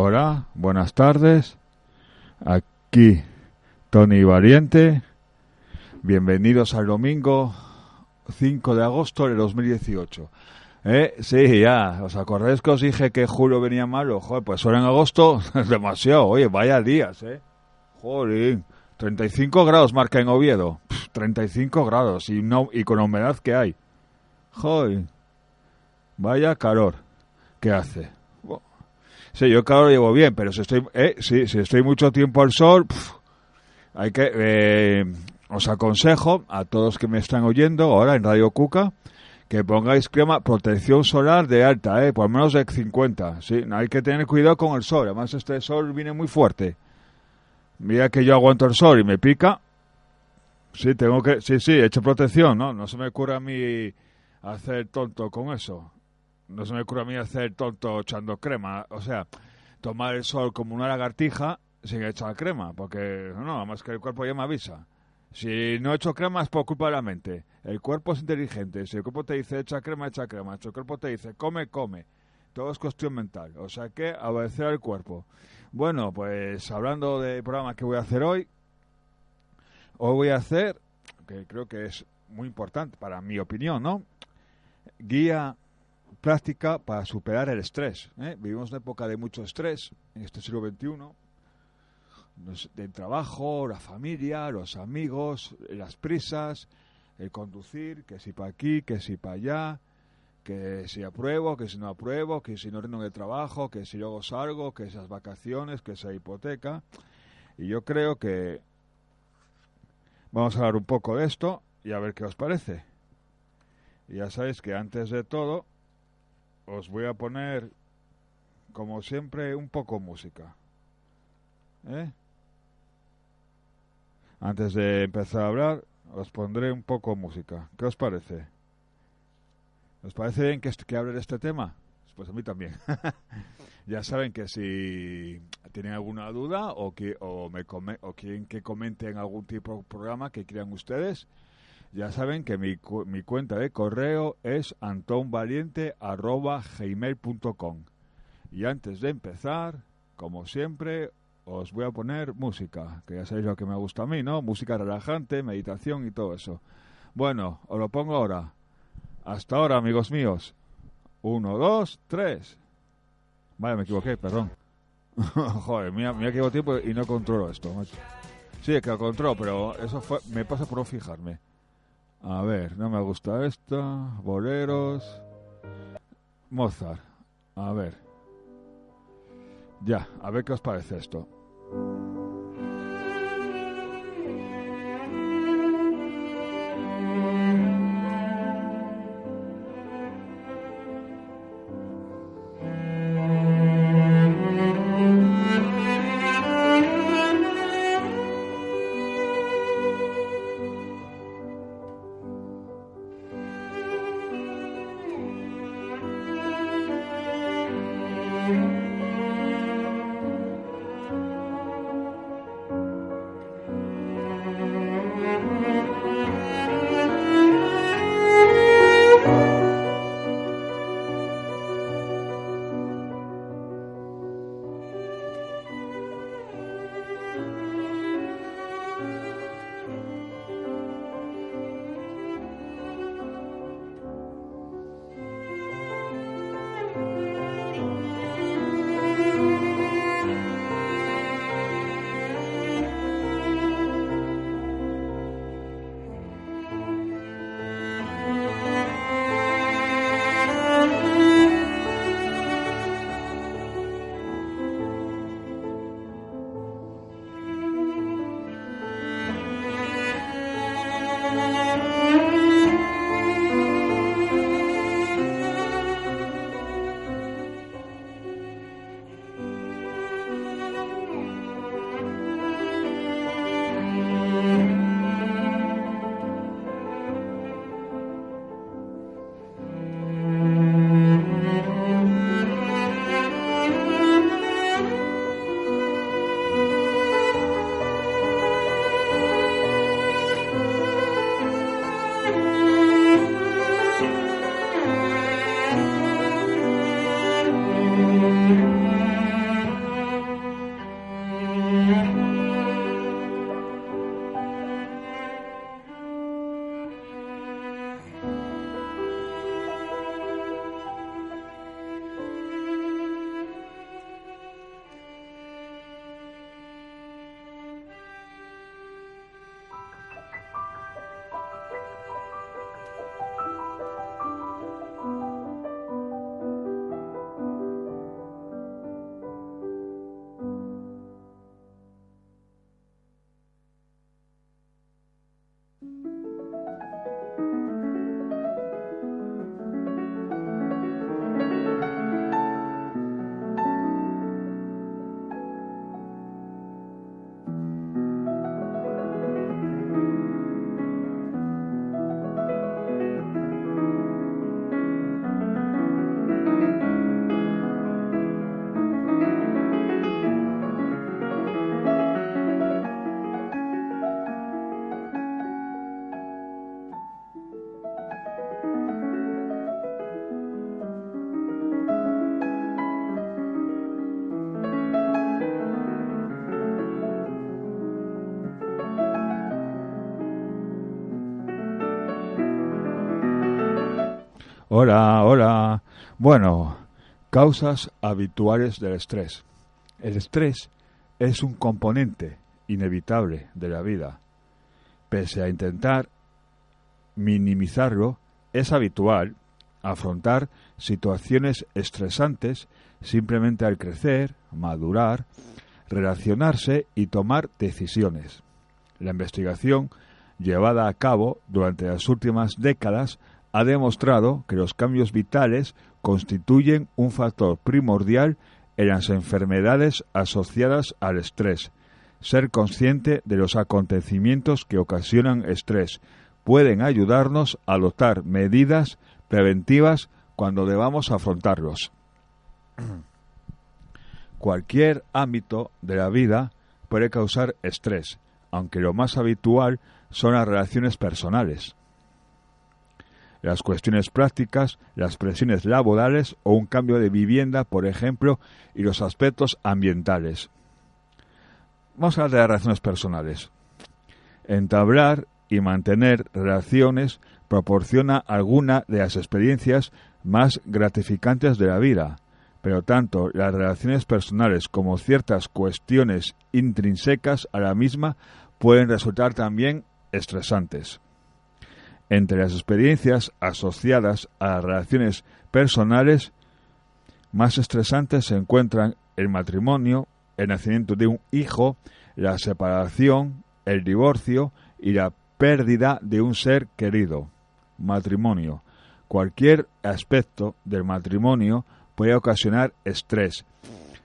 Hola, buenas tardes. Aquí Tony Valiente. Bienvenidos al domingo 5 de agosto de 2018. ¿Eh? Sí, ya. ¿Os acordáis que os dije que julio venía malo? Joder, pues ahora en agosto es demasiado. Oye, vaya días, ¿eh? Joder. 35 grados marca en Oviedo. 35 grados y, no, y con humedad que hay. Joder. Vaya calor que hace. Sí, yo calor llevo bien, pero si estoy, eh, si, si estoy mucho tiempo al sol, hay que... Eh, os aconsejo a todos que me están oyendo ahora en Radio Cuca que pongáis crema protección solar de alta, eh, por menos de 50. Sí, hay que tener cuidado con el sol. Además, este sol viene muy fuerte. Mira que yo aguanto el sol y me pica. Sí, tengo que. Sí, sí, he hecho protección, ¿no? No se me ocurre a mí hacer tonto con eso. No se me ocurre a mí hacer tonto echando crema. O sea, tomar el sol como una lagartija sin echar crema. Porque, no, además que el cuerpo ya me avisa. Si no he hecho crema es por culpa de la mente. El cuerpo es inteligente. Si el cuerpo te dice echa crema, echa crema. Si el cuerpo te dice come, come. Todo es cuestión mental. O sea que obedecer al cuerpo. Bueno, pues hablando del programa que voy a hacer hoy, hoy voy a hacer, que creo que es muy importante para mi opinión, ¿no? Guía práctica para superar el estrés. ¿eh? Vivimos una época de mucho estrés en este siglo XXI del trabajo, la familia, los amigos, las prisas, el conducir, que si para aquí, que si para allá, que si apruebo, que si no apruebo, que si no rindo el trabajo, que si luego salgo, que esas vacaciones, que esa hipoteca. Y yo creo que vamos a hablar un poco de esto y a ver qué os parece. Y ya sabéis que antes de todo os voy a poner, como siempre, un poco música. ¿Eh? Antes de empezar a hablar, os pondré un poco música. ¿Qué os parece? ¿Os parece bien que, que hable de este tema? Pues a mí también. ya saben que si tienen alguna duda o, que, o, me o quieren que comenten algún tipo de programa que quieran ustedes, ya saben que mi, mi cuenta de correo es antonvaliente.gmail.com Y antes de empezar, como siempre, os voy a poner música, que ya sabéis lo que me gusta a mí, ¿no? Música relajante, meditación y todo eso. Bueno, os lo pongo ahora. Hasta ahora, amigos míos. Uno, dos, tres. Vale, me equivoqué, perdón. Joder, mira, mira que tiempo y no controlo esto. Sí, es que lo controlo, pero eso fue, me pasa por no fijarme. A ver, no me gusta esto. Boleros. Mozart. A ver. Ya, a ver qué os parece esto. Hola, hola. Bueno, causas habituales del estrés. El estrés es un componente inevitable de la vida. Pese a intentar minimizarlo, es habitual afrontar situaciones estresantes simplemente al crecer, madurar, relacionarse y tomar decisiones. La investigación llevada a cabo durante las últimas décadas ha demostrado que los cambios vitales constituyen un factor primordial en las enfermedades asociadas al estrés. Ser consciente de los acontecimientos que ocasionan estrés pueden ayudarnos a adoptar medidas preventivas cuando debamos afrontarlos. Cualquier ámbito de la vida puede causar estrés, aunque lo más habitual son las relaciones personales, las cuestiones prácticas, las presiones laborales o un cambio de vivienda, por ejemplo, y los aspectos ambientales. Vamos a hablar de las relaciones personales. Entablar y mantener relaciones proporciona alguna de las experiencias más gratificantes de la vida, pero tanto las relaciones personales como ciertas cuestiones intrínsecas a la misma pueden resultar también estresantes. Entre las experiencias asociadas a las relaciones personales más estresantes se encuentran el matrimonio, el nacimiento de un hijo, la separación, el divorcio y la pérdida de un ser querido. Matrimonio. Cualquier aspecto del matrimonio puede ocasionar estrés.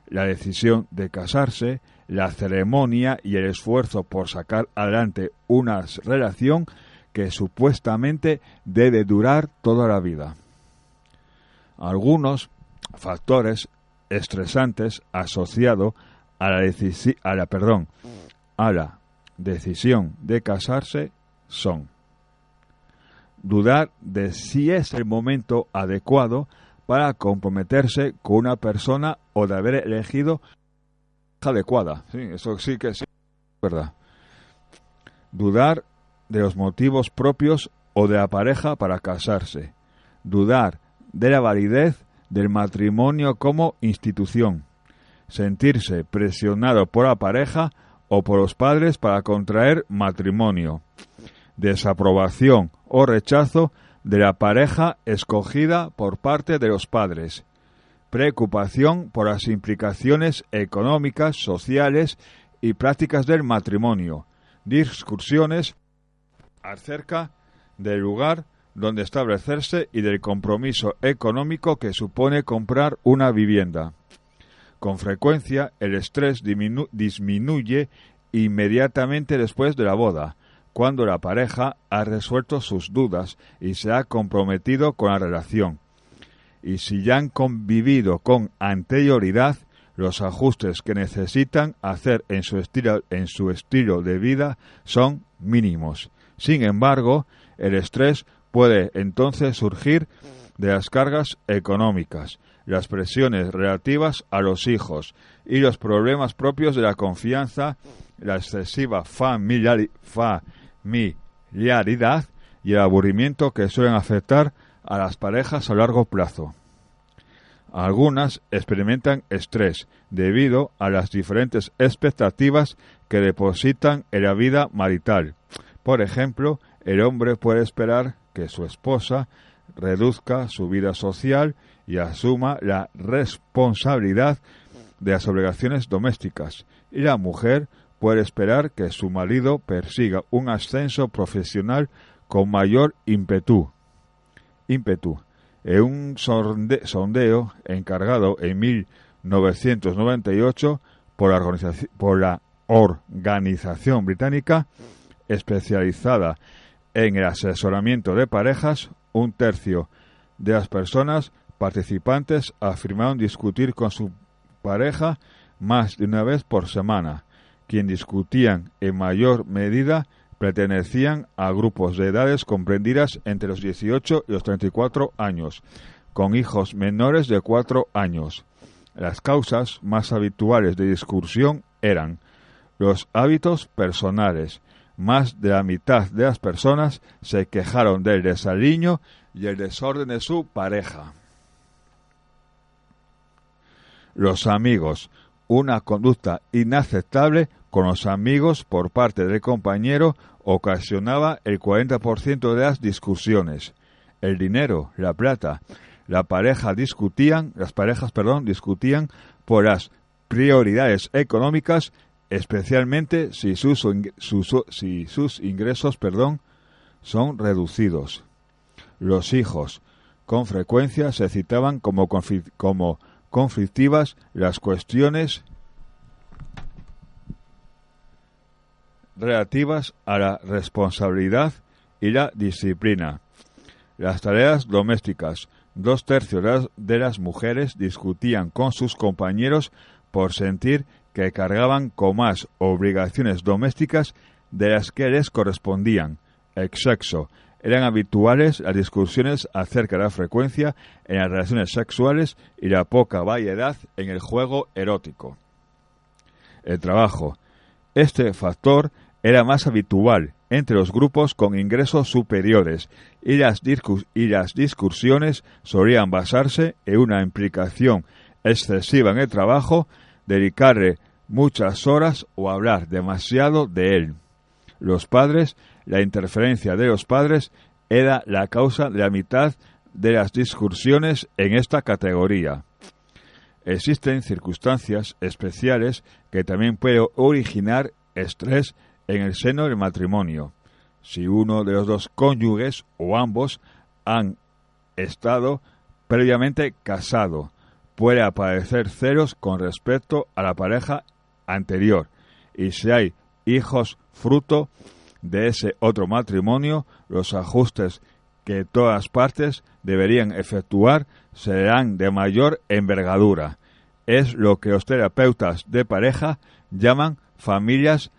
La decisión de casarse, la ceremonia y el esfuerzo por sacar adelante una relación que supuestamente debe durar toda la vida. Algunos factores estresantes asociados a la, a la, perdón, a la decisión de casarse son dudar de si es el momento adecuado para comprometerse con una persona o de haber elegido adecuada. Sí, eso sí que sí, verdad. Dudar de los motivos propios o de la pareja para casarse. Dudar de la validez del matrimonio como institución. Sentirse presionado por la pareja o por los padres para contraer matrimonio. Desaprobación o rechazo de la pareja escogida por parte de los padres. Preocupación por las implicaciones económicas, sociales y prácticas del matrimonio. Discusiones acerca del lugar donde establecerse y del compromiso económico que supone comprar una vivienda. Con frecuencia, el estrés disminuye inmediatamente después de la boda, cuando la pareja ha resuelto sus dudas y se ha comprometido con la relación. Y si ya han convivido con anterioridad, los ajustes que necesitan hacer en su estilo, en su estilo de vida son mínimos sin embargo, el estrés puede entonces surgir de las cargas económicas, las presiones relativas a los hijos y los problemas propios de la confianza, la excesiva familiaridad y el aburrimiento que suelen afectar a las parejas a largo plazo. Algunas experimentan estrés debido a las diferentes expectativas que depositan en la vida marital, por ejemplo, el hombre puede esperar que su esposa reduzca su vida social y asuma la responsabilidad de las obligaciones domésticas, y la mujer puede esperar que su marido persiga un ascenso profesional con mayor ímpetu. ímpetu. En un sondeo encargado en 1998 por la, por la Organización Británica especializada en el asesoramiento de parejas, un tercio de las personas participantes afirmaron discutir con su pareja más de una vez por semana. Quien discutían en mayor medida pertenecían a grupos de edades comprendidas entre los 18 y los 34 años, con hijos menores de 4 años. Las causas más habituales de discusión eran los hábitos personales, más de la mitad de las personas se quejaron del desaliño y el desorden de su pareja. Los amigos. Una conducta inaceptable con los amigos por parte del compañero ocasionaba el 40% de las discusiones. El dinero, la plata, la pareja discutían, las parejas, perdón, discutían por las prioridades económicas, especialmente si sus, ingresos, perdón, son reducidos. Los hijos, con frecuencia se citaban como, como conflictivas las cuestiones relativas a la responsabilidad y la disciplina. Las tareas domésticas. Dos tercios de las mujeres discutían con sus compañeros por sentir que cargaban con más obligaciones domésticas de las que les correspondían. El sexo, eran habituales las discusiones acerca de la frecuencia en las relaciones sexuales y la poca variedad en el juego erótico. El trabajo. Este factor era más habitual entre los grupos con ingresos superiores y las, y las discusiones solían basarse en una implicación excesiva en el trabajo, dedicarle muchas horas o hablar demasiado de él. Los padres la interferencia de los padres era la causa de la mitad de las discusiones en esta categoría. Existen circunstancias especiales que también pueden originar estrés en el seno del matrimonio. Si uno de los dos cónyuges o ambos han estado previamente casado, puede aparecer celos con respecto a la pareja anterior y si hay hijos fruto de ese otro matrimonio, los ajustes que todas partes deberían efectuar serán de mayor envergadura. Es lo que los terapeutas de pareja llaman familias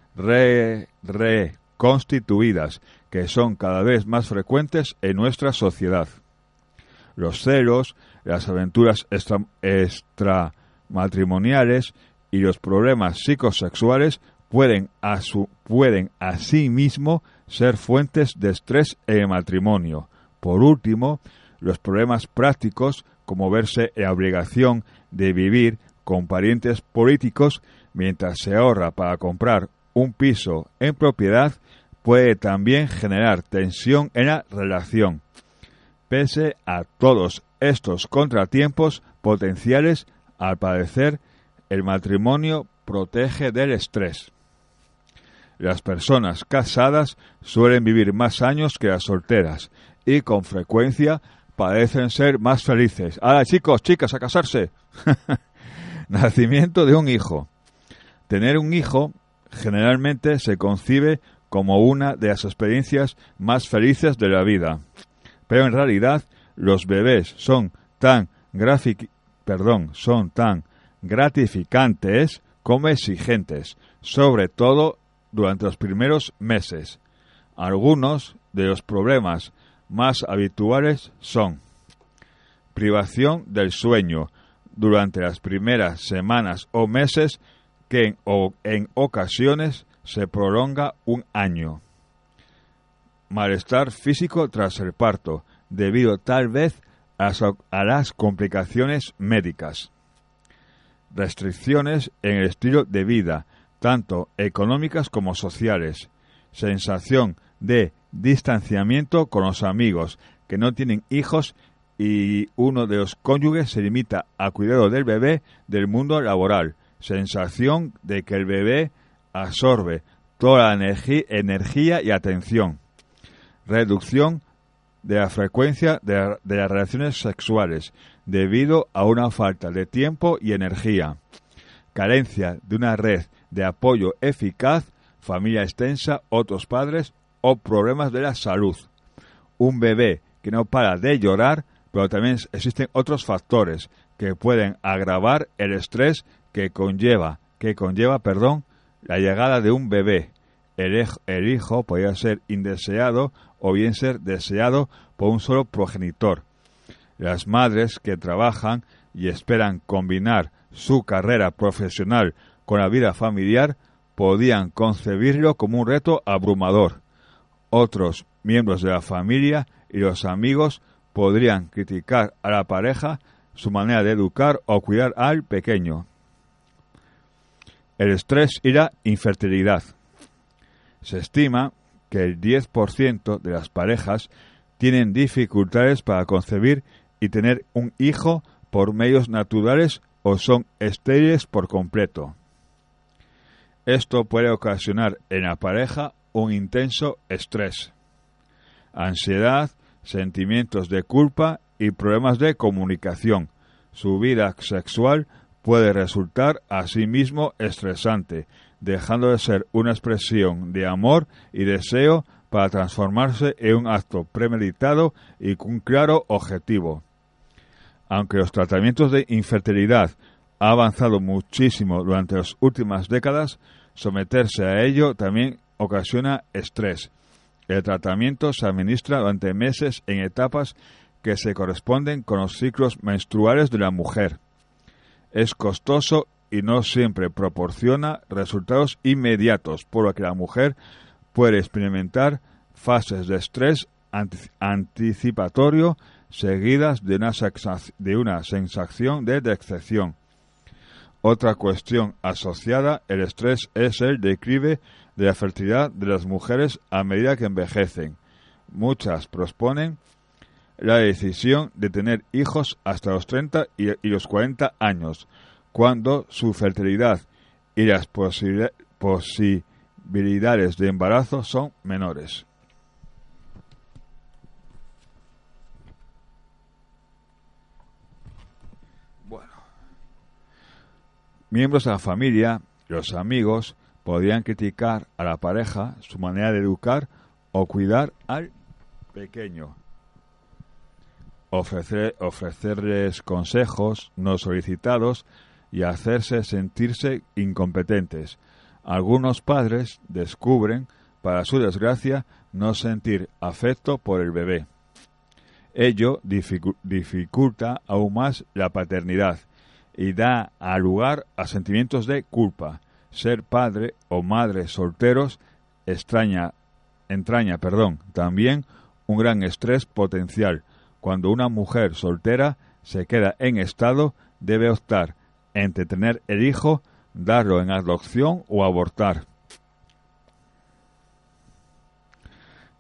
reconstituidas, que son cada vez más frecuentes en nuestra sociedad. Los celos, las aventuras extramatrimoniales y los problemas psicosexuales pueden, a pueden asimismo ser fuentes de estrés en el matrimonio. Por último, los problemas prácticos, como verse en obligación de vivir con parientes políticos mientras se ahorra para comprar un piso en propiedad, puede también generar tensión en la relación. Pese a todos estos contratiempos potenciales, al parecer, el matrimonio protege del estrés. Las personas casadas suelen vivir más años que las solteras y con frecuencia parecen ser más felices. Ahora chicos, chicas, a casarse. Nacimiento de un hijo. Tener un hijo generalmente se concibe como una de las experiencias más felices de la vida. Pero en realidad los bebés son tan gratificantes como exigentes, sobre todo durante los primeros meses. Algunos de los problemas más habituales son privación del sueño durante las primeras semanas o meses que en, en ocasiones se prolonga un año. Malestar físico tras el parto, debido tal vez a, las complicaciones médicas. Restricciones en el estilo de vida, tanto económicas como sociales, sensación de distanciamiento con los amigos que no tienen hijos y uno de los cónyuges se limita a cuidado del bebé del mundo laboral, sensación de que el bebé absorbe toda la energía y atención, reducción de la frecuencia de, de las relaciones sexuales debido a una falta de tiempo y energía, carencia de una red de apoyo eficaz, familia extensa, otros padres o problemas de la salud. Un bebé que no para de llorar, pero también existen otros factores que pueden agravar el estrés que conlleva, que conlleva, perdón, la llegada de un bebé. El, hijo podría ser indeseado o bien ser deseado por un solo progenitor. Las madres que trabajan y esperan combinar su carrera profesional con la vida familiar podían concebirlo como un reto abrumador. Otros miembros de la familia y los amigos podrían criticar a la pareja su manera de educar o cuidar al pequeño. El estrés y la infertilidad. Se estima que el 10% de las parejas tienen dificultades para concebir y tener un hijo por medios naturales o son estériles por completo. Esto puede ocasionar en la pareja un intenso estrés, ansiedad, sentimientos de culpa y problemas de comunicación. Su vida sexual puede resultar asimismo estresante, dejando de ser una expresión de amor y deseo para transformarse en un acto premeditado y con un claro objetivo. Aunque los tratamientos de infertilidad han avanzado muchísimo durante las últimas décadas, someterse a ello también ocasiona estrés. El tratamiento se administra durante meses en etapas que se corresponden con los ciclos menstruales de la mujer. Es costoso y no siempre proporciona resultados inmediatos, por lo que la mujer puede experimentar fases de estrés anticipatorio seguidas de una, de una sensación de decepción. Otra cuestión asociada al estrés es el declive de la fertilidad de las mujeres a medida que envejecen. Muchas proponen la decisión de tener hijos hasta los 30 y, los 40 años, cuando su fertilidad y las posibilidades de embarazo son menores. Bueno, miembros de la familia, los amigos, podían criticar a la pareja su manera de educar o cuidar al pequeño. ofrecerles consejos no solicitados y hacerse sentirse incompetentes. Algunos padres descubren, para su desgracia, no sentir afecto por el bebé. Ello dificulta aún más la paternidad y da lugar a sentimientos de culpa, ser padre o madre solteros entraña perdón, también un gran estrés potencial. Cuando una mujer soltera se queda en estado, debe optar entre tener el hijo, darlo en adopción o abortar.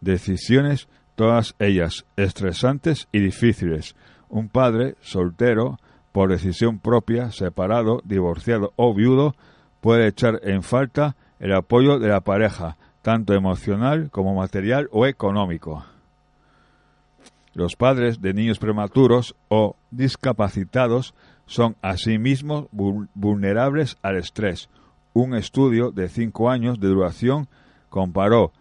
Decisiones, todas ellas estresantes y difíciles. Un padre soltero, por decisión propia, separado, divorciado o viudo, puede echar en falta el apoyo de la pareja, tanto emocional como material o económico. Los padres de niños prematuros o discapacitados son asimismo vulnerables al estrés. Un estudio de cinco años de duración comparó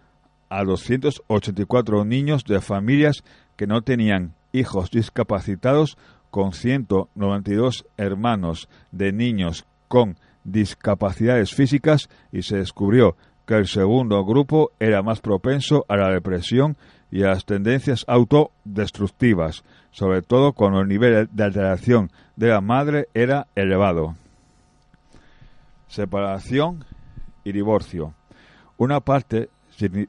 a 284 niños de familias que no tenían hijos discapacitados con 192 hermanos de niños con discapacidades físicas y se descubrió que el segundo grupo era más propenso a la depresión y a las tendencias autodestructivas, sobre todo cuando el nivel de alteración de la madre era elevado. Separación y divorcio. Una parte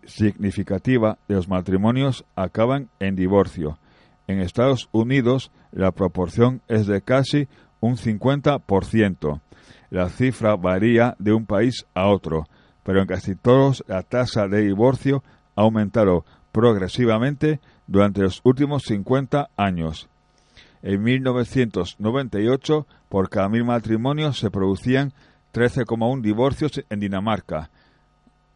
significativa de los matrimonios acaban en divorcio. En Estados Unidos la proporción es de casi un 50%. La cifra varía de un país a otro, pero en casi todos la tasa de divorcio ha aumentado progresivamente durante los últimos 50 años. En 1998, por cada mil matrimonios se producían 13,1 divorcios en Dinamarca,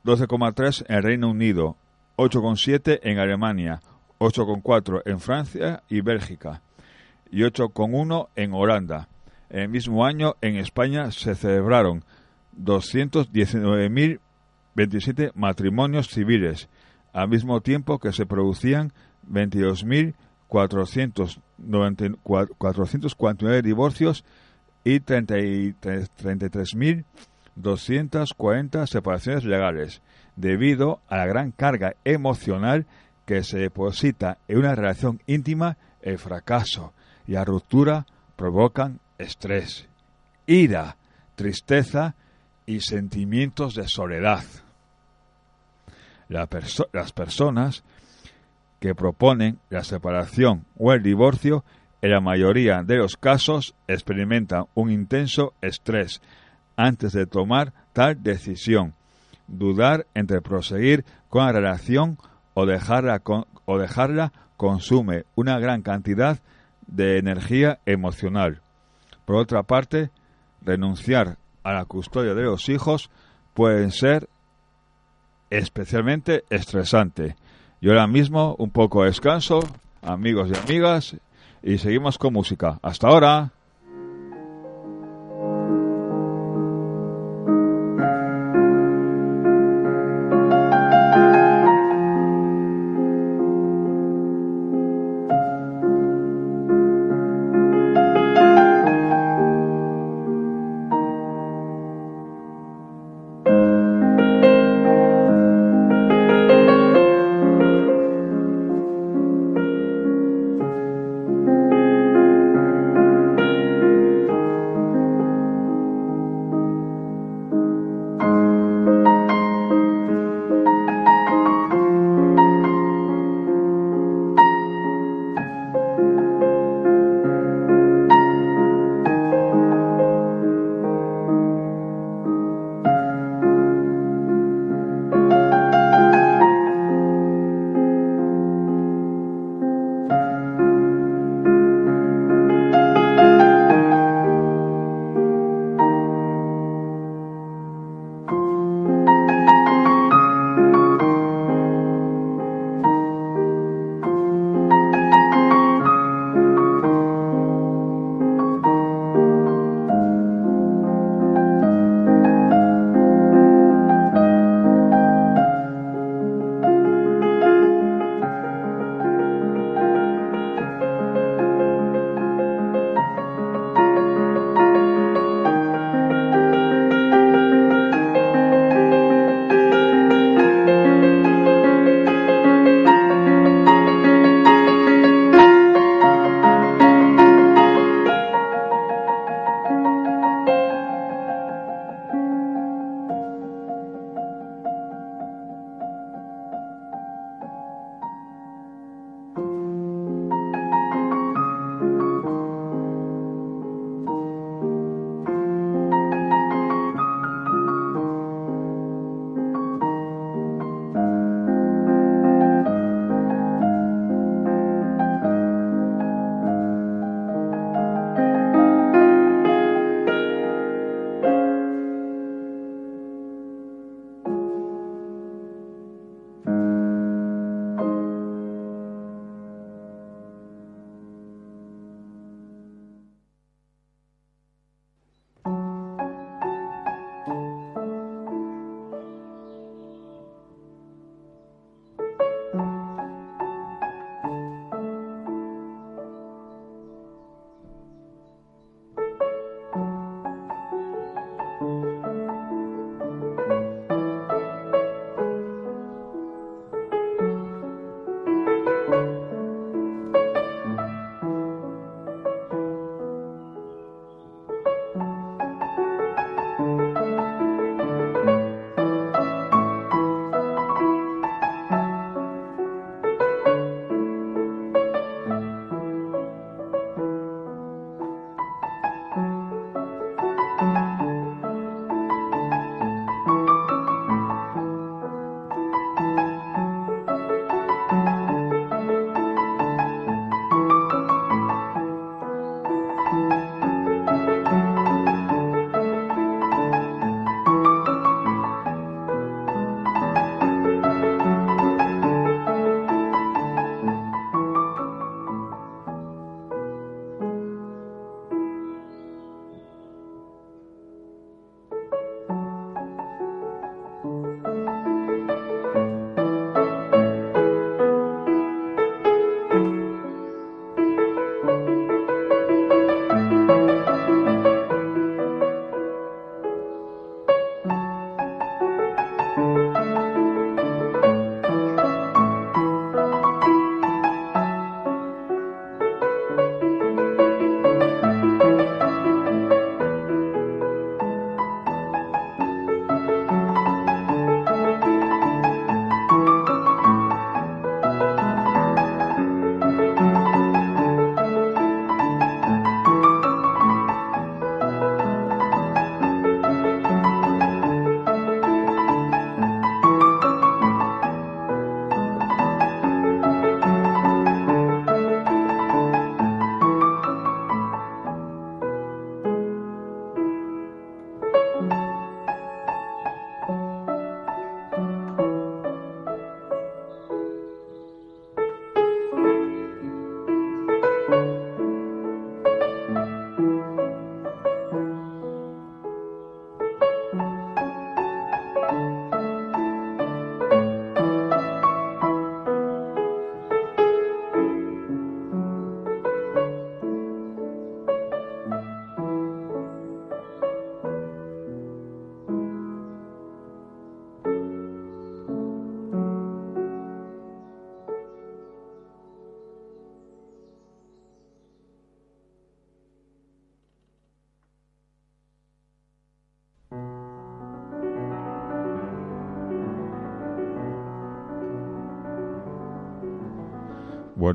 12,3 en Reino Unido, 8,7 en Alemania, 8,4 en Francia y Bélgica, y 8,1 en Holanda. En el mismo año, en España se celebraron 219.027 matrimonios civiles, al mismo tiempo que se producían 22.449 divorcios y 33.240 separaciones legales, debido a la gran carga emocional que se deposita en una relación íntima, el fracaso y la ruptura provocan estrés, ira, tristeza y sentimientos de soledad. Las personas que proponen la separación o el divorcio, en la mayoría de los casos experimentan un intenso estrés antes de tomar tal decisión. Dudar entre proseguir con la relación o dejarla, o dejarla consume una gran cantidad de energía emocional. Por otra parte, renunciar a la custodia de los hijos puede ser especialmente estresante. Y ahora mismo un poco descanso, amigos y amigas, y seguimos con música. Hasta ahora.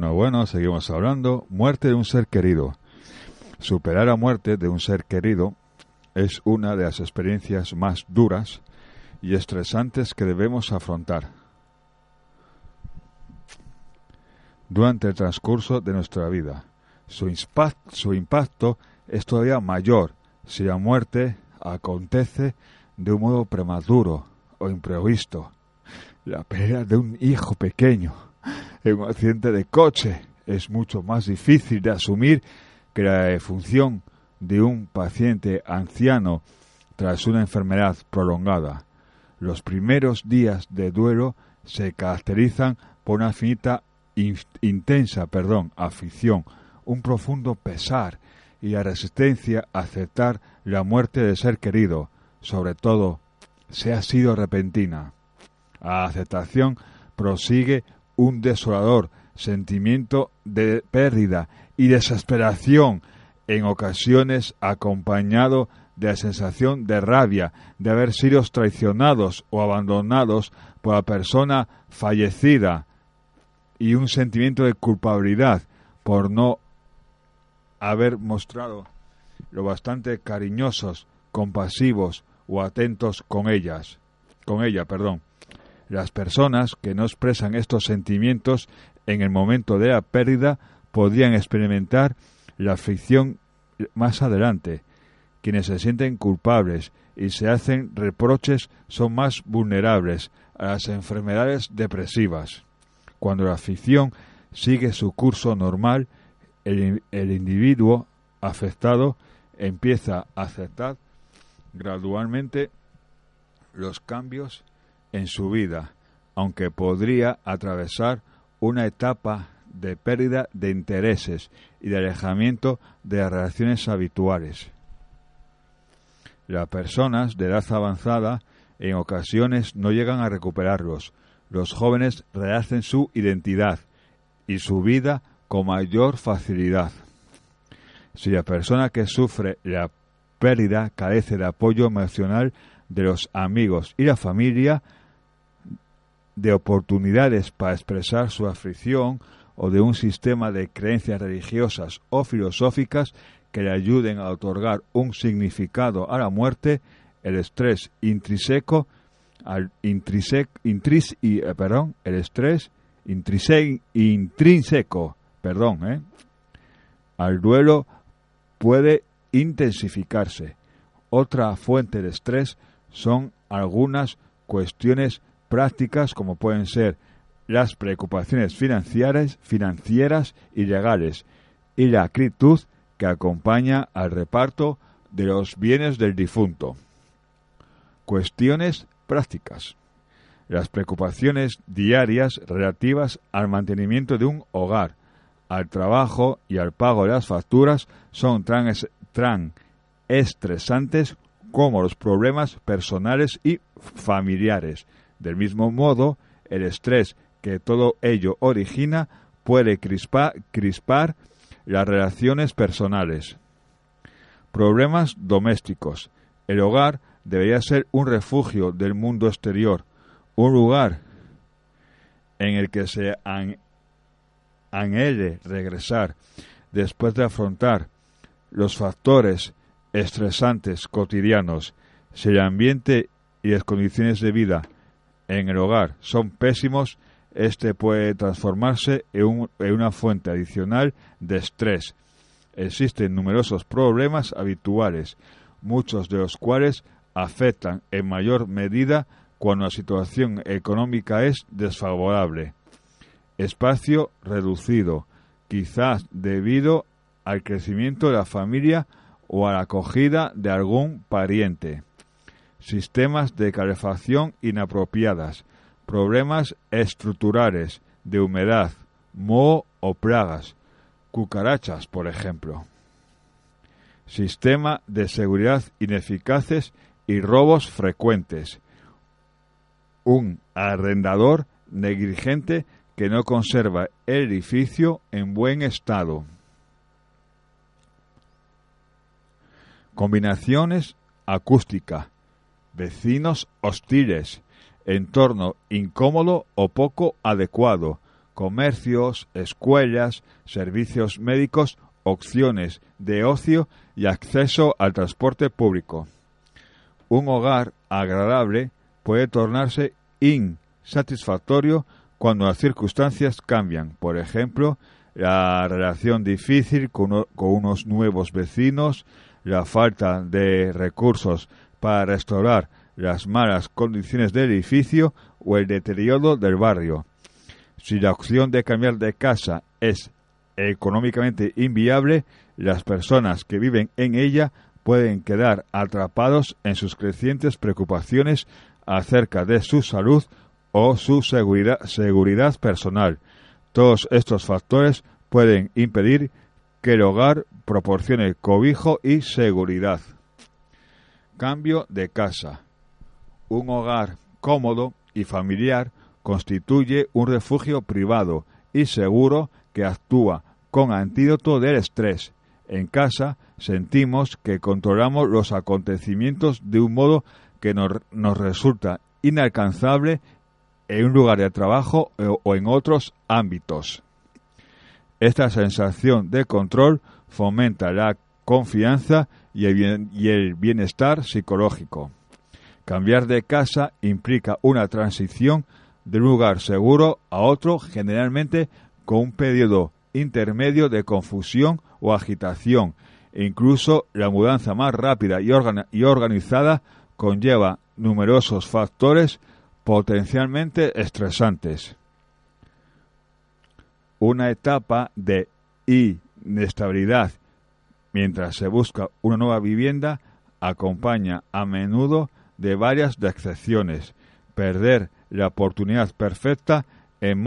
Bueno, bueno, seguimos hablando. Muerte de un ser querido. Superar la muerte de un ser querido es una de las experiencias más duras y estresantes que debemos afrontar. Durante el transcurso de nuestra vida, su, su impacto es todavía mayor si la muerte acontece de un modo prematuro o imprevisto. La pérdida de un hijo pequeño en un accidente de coche es mucho más difícil de asumir que la defunción de un paciente anciano tras una enfermedad prolongada. Los primeros días de duelo se caracterizan por una finita intensa, perdón, afición, un profundo pesar y la resistencia a aceptar la muerte de ser querido, sobre todo si ha sido repentina. A aceptación prosigue un desolador sentimiento de pérdida y desesperación, en ocasiones acompañado de la sensación de rabia de haber sido traicionados o abandonados por la persona fallecida y un sentimiento de culpabilidad por no haber mostrado lo bastante cariñosos, compasivos o atentos con ellas, con ella, perdón. Las personas que no expresan estos sentimientos en el momento de la pérdida podrían experimentar la aflicción más adelante. Quienes se sienten culpables y se hacen reproches son más vulnerables a las enfermedades depresivas. Cuando la aflicción sigue su curso normal, el, el individuo afectado empieza a aceptar gradualmente los cambios en su vida, aunque podría atravesar una etapa de pérdida de intereses y de alejamiento de las relaciones habituales. Las personas de edad avanzada en ocasiones no llegan a recuperarlos. Los jóvenes rehacen su identidad y su vida con mayor facilidad. Si la persona que sufre la pérdida carece de apoyo emocional de los amigos y la familia, de oportunidades para expresar su aflicción o de un sistema de creencias religiosas o filosóficas que le ayuden a otorgar un significado a la muerte, el estrés intrínseco, al intrínseco, y, eh, perdón, el estrés perdón, eh, al duelo puede intensificarse. Otra fuente de estrés son algunas cuestiones prácticas como pueden ser las preocupaciones financieras, financieras y legales y la acritud que acompaña al reparto de los bienes del difunto. Cuestiones prácticas. Las preocupaciones diarias relativas al mantenimiento de un hogar, al trabajo y al pago de las facturas son tan, tan estresantes como los problemas personales y familiares, del mismo modo, el estrés que todo ello origina puede crispar las relaciones personales. Problemas domésticos. El hogar debería ser un refugio del mundo exterior, un lugar en el que se anhele regresar después de afrontar los factores estresantes cotidianos. Si el ambiente y las condiciones de vida en el hogar son pésimos, este puede transformarse en, una fuente adicional de estrés. Existen numerosos problemas habituales, muchos de los cuales afectan en mayor medida cuando la situación económica es desfavorable. Espacio reducido, quizás debido al crecimiento de la familia o a la acogida de algún pariente sistemas de calefacción inapropiadas, problemas estructurales de humedad, moho o plagas, cucarachas, por ejemplo. Sistema de seguridad ineficaces y robos frecuentes. Un arrendador negligente que no conserva el edificio en buen estado. Combinaciones acústica, vecinos hostiles, entorno incómodo o poco adecuado, comercios, escuelas, servicios médicos, opciones de ocio y acceso al transporte público. Un hogar agradable puede tornarse insatisfactorio cuando las circunstancias cambian. Por ejemplo, la relación difícil con, unos nuevos vecinos, la falta de recursos para restaurar las malas condiciones del edificio o el deterioro del barrio. Si la opción de cambiar de casa es económicamente inviable, las personas que viven en ella pueden quedar atrapados en sus crecientes preocupaciones acerca de su salud o su seguridad, seguridad personal. Todos estos factores pueden impedir que el hogar proporcione cobijo y seguridad. Cambio de casa. Un hogar cómodo y familiar constituye un refugio privado y seguro que actúa con antídoto del estrés. En casa sentimos que controlamos los acontecimientos de un modo que nos, nos resulta inalcanzable en un lugar de trabajo o en otros ámbitos. Esta sensación de control fomenta la confianza y el bienestar psicológico. Cambiar de casa implica una transición de un lugar seguro a otro, generalmente con un periodo intermedio de confusión o agitación. Incluso la mudanza más rápida y, y organizada conlleva numerosos factores potencialmente estresantes. Una etapa de inestabilidad mientras se busca una nueva vivienda acompaña a menudo de varias excepciones. Perder la oportunidad perfecta en,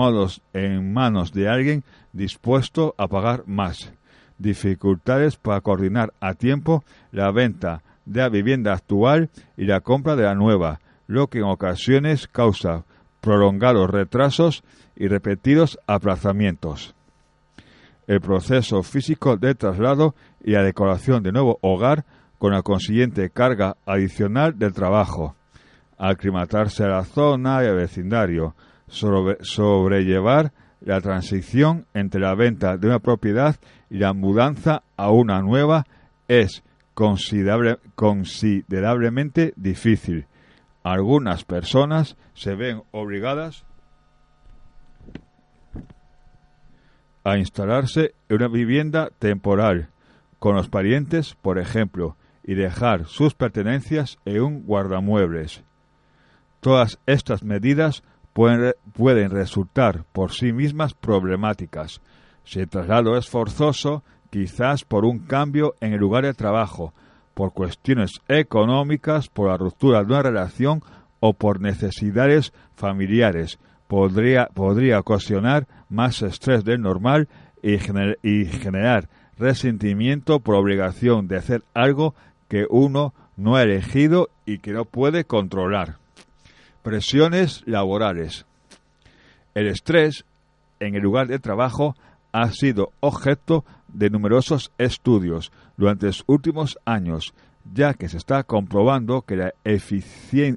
en manos de alguien dispuesto a pagar más. Dificultades para coordinar a tiempo la venta de la vivienda actual y la compra de la nueva, lo que en ocasiones causa prolongados retrasos y repetidos aplazamientos. El proceso físico de traslado y la decoración de nuevo hogar con la consiguiente carga adicional del trabajo. Aclimatarse a la zona y al vecindario, sobrellevar la transición entre la venta de una propiedad y la mudanza a una nueva es considerablemente difícil. Algunas personas se ven obligadas a instalarse en una vivienda temporal con los parientes, por ejemplo, y dejar sus pertenencias en un guardamuebles. Todas estas medidas pueden, pueden resultar por sí mismas problemáticas. Si el traslado es forzoso, quizás por un cambio en el lugar de trabajo, por cuestiones económicas, por la ruptura de una relación o por necesidades familiares, podría, podría ocasionar más estrés del normal y, generar resentimiento por obligación de hacer algo que uno no ha elegido y que no puede controlar. Presiones laborales. El estrés en el lugar de trabajo ha sido objeto de numerosos estudios durante los últimos años, ya que se está comprobando que la eficiencia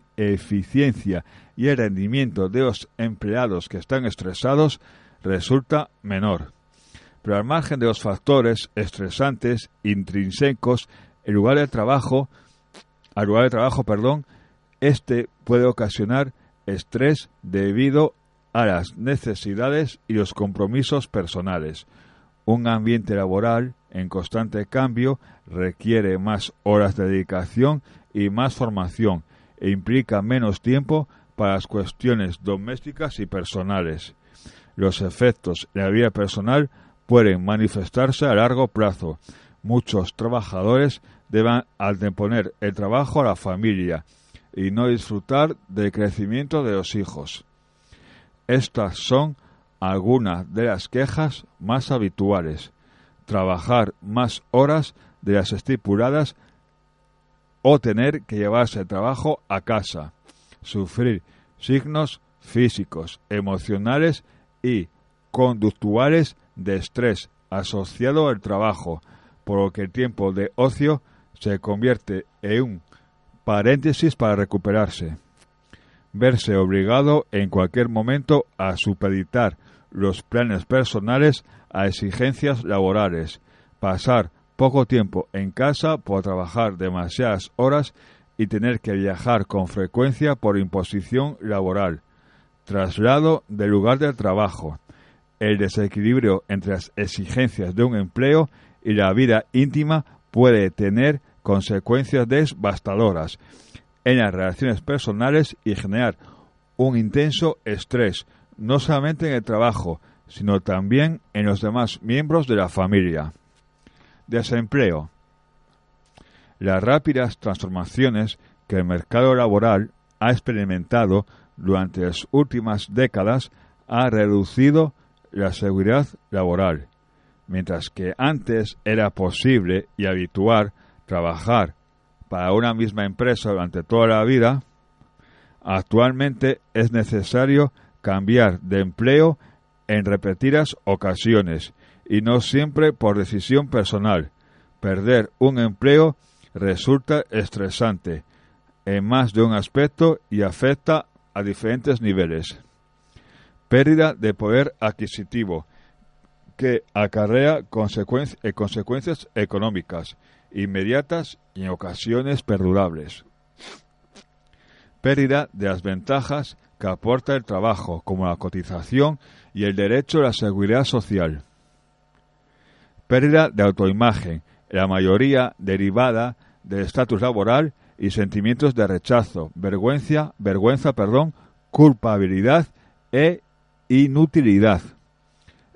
y el rendimiento de los empleados que están estresados resulta menor. Pero al margen de los factores estresantes intrínsecos el lugar de trabajo, al lugar de trabajo, perdón, este puede ocasionar estrés debido a las necesidades y los compromisos personales. Un ambiente laboral en constante cambio requiere más horas de dedicación y más formación e implica menos tiempo para las cuestiones domésticas y personales. Los efectos en la vida personal pueden manifestarse a largo plazo. Muchos trabajadores deben anteponer el trabajo a la familia y no disfrutar del crecimiento de los hijos. Estas son algunas de las quejas más habituales. Trabajar más horas de las estipuladas o tener que llevarse el trabajo a casa. Sufrir signos físicos, emocionales y conductuales de estrés asociado al trabajo, por lo que el tiempo de ocio se convierte en un paréntesis para recuperarse. Verse obligado en cualquier momento a supeditar los planes personales a exigencias laborales, pasar poco tiempo en casa por trabajar demasiadas horas y tener que viajar con frecuencia por imposición laboral, traslado del lugar de trabajo, el desequilibrio entre las exigencias de un empleo y la vida íntima puede tener consecuencias devastadoras en las relaciones personales y generar un intenso estrés, no solamente en el trabajo, sino también en los demás miembros de la familia. Desempleo. Las rápidas transformaciones que el mercado laboral ha experimentado durante las últimas décadas ha reducido la seguridad laboral. Mientras que antes era posible y habitual trabajar para una misma empresa durante toda la vida, actualmente es necesario cambiar de empleo en repetidas ocasiones y no siempre por decisión personal. Perder un empleo resulta estresante en más de un aspecto y afecta a diferentes niveles. Pérdida de poder adquisitivo que acarrea eh, consecuencias económicas inmediatas y en ocasiones perdurables. Pérdida de las ventajas que aporta el trabajo, como la cotización y el derecho a la seguridad social. Pérdida de autoimagen, la mayoría derivada del estatus laboral y sentimientos de rechazo, vergüenza, vergüenza, perdón, culpabilidad e inutilidad.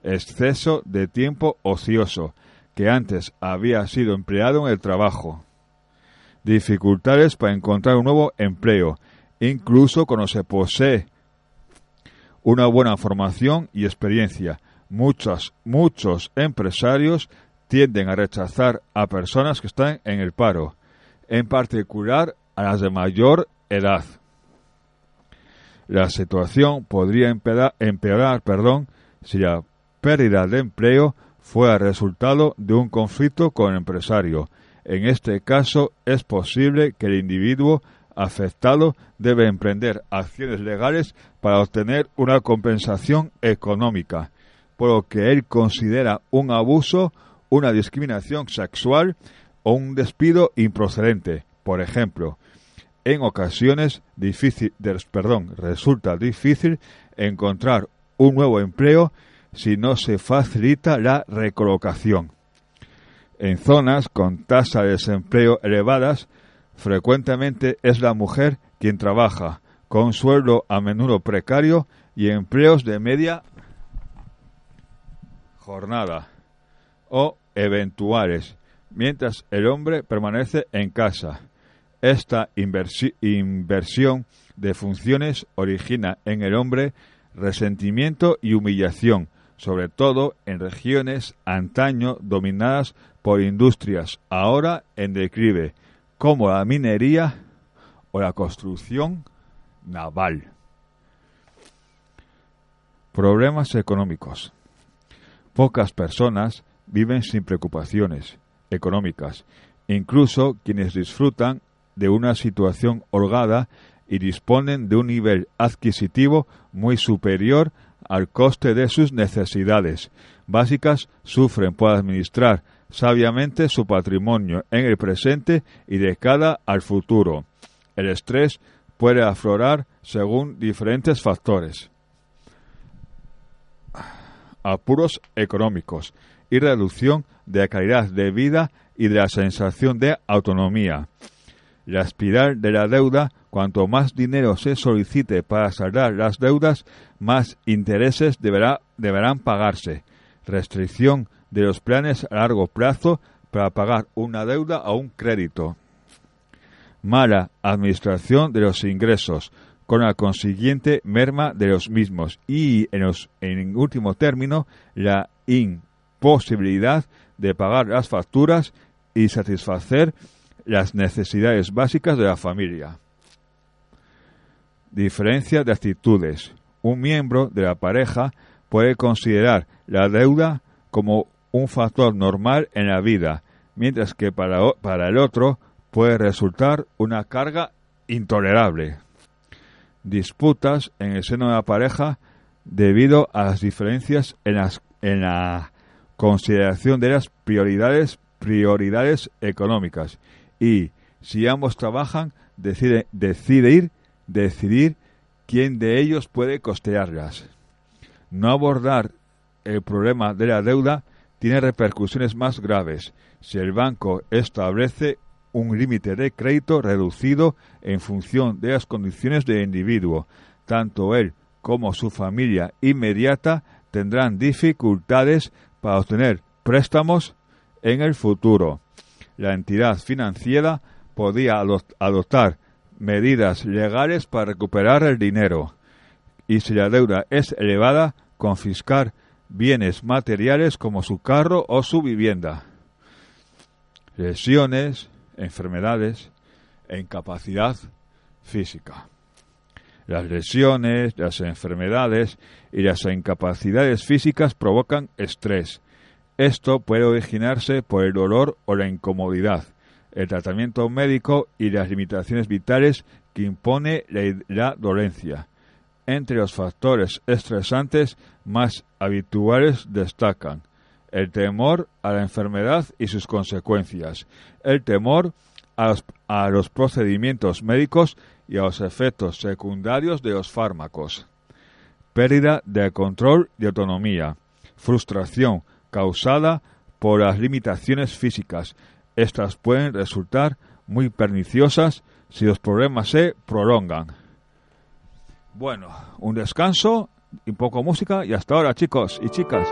Exceso de tiempo ocioso, que antes había sido empleado en el trabajo. Dificultades para encontrar un nuevo empleo, incluso cuando se posee una buena formación y experiencia. Muchos, muchos empresarios tienden a rechazar a personas que están en el paro, en particular a las de mayor edad. La situación podría empeorar, perdón, si la pérdida de empleo fue el resultado de un conflicto con el empresario. En este caso es posible que el individuo afectado debe emprender acciones legales para obtener una compensación económica, por lo que él considera un abuso, una discriminación sexual o un despido improcedente. Por ejemplo, en ocasiones resulta difícil encontrar un nuevo empleo si no se facilita la recolocación. En zonas con tasas de desempleo elevadas, frecuentemente es la mujer quien trabaja, con sueldo a menudo precario y empleos de media jornada o eventuales, mientras el hombre permanece en casa. Esta inversión de funciones origina en el hombre resentimiento y humillación, sobre todo en regiones antaño dominadas por industrias ahora en declive, como la minería o la construcción naval. Problemas económicos. Pocas personas viven sin preocupaciones económicas, incluso quienes disfrutan de una situación holgada y disponen de un nivel adquisitivo muy superior al coste de sus necesidades básicas sufren por administrar sabiamente su patrimonio en el presente y de cara al futuro. El estrés puede aflorar según diferentes factores. Apuros económicos y reducción de la calidad de vida y de la sensación de autonomía. La espiral de la deuda Cuanto más dinero se solicite para saldar las deudas, más intereses deberán pagarse. Restricción de los planes a largo plazo para pagar una deuda o un crédito. Mala administración de los ingresos, con la consiguiente merma de los mismos. Y, en, en último término, la imposibilidad de pagar las facturas y satisfacer las necesidades básicas de la familia. Diferencia de actitudes. Un miembro de la pareja puede considerar la deuda como un factor normal en la vida, mientras que para, para el otro puede resultar una carga intolerable. Disputas en el seno de la pareja debido a las diferencias en, en la consideración de las prioridades, prioridades económicas y si ambos trabajan, decide, decidir, decidir quién de ellos puede costearlas. No abordar el problema de la deuda tiene repercusiones más graves si el banco establece un límite de crédito reducido en función de las condiciones del individuo. Tanto él como su familia inmediata tendrán dificultades para obtener préstamos en el futuro. La entidad financiera podía adoptar medidas legales para recuperar el dinero y si la deuda es elevada, confiscar bienes materiales como su carro o su vivienda. Lesiones, enfermedades e incapacidad física. Las lesiones, las enfermedades y las incapacidades físicas provocan estrés. Esto puede originarse por el dolor o la incomodidad, el tratamiento médico y las limitaciones vitales que impone la, dolencia. Entre los factores estresantes más habituales destacan el temor a la enfermedad y sus consecuencias, el temor a los, procedimientos médicos y a los efectos secundarios de los fármacos, pérdida de control y autonomía, frustración causada por las limitaciones físicas, estas pueden resultar muy perniciosas si los problemas se prolongan. Bueno, un descanso, un poco música y hasta ahora chicos y chicas.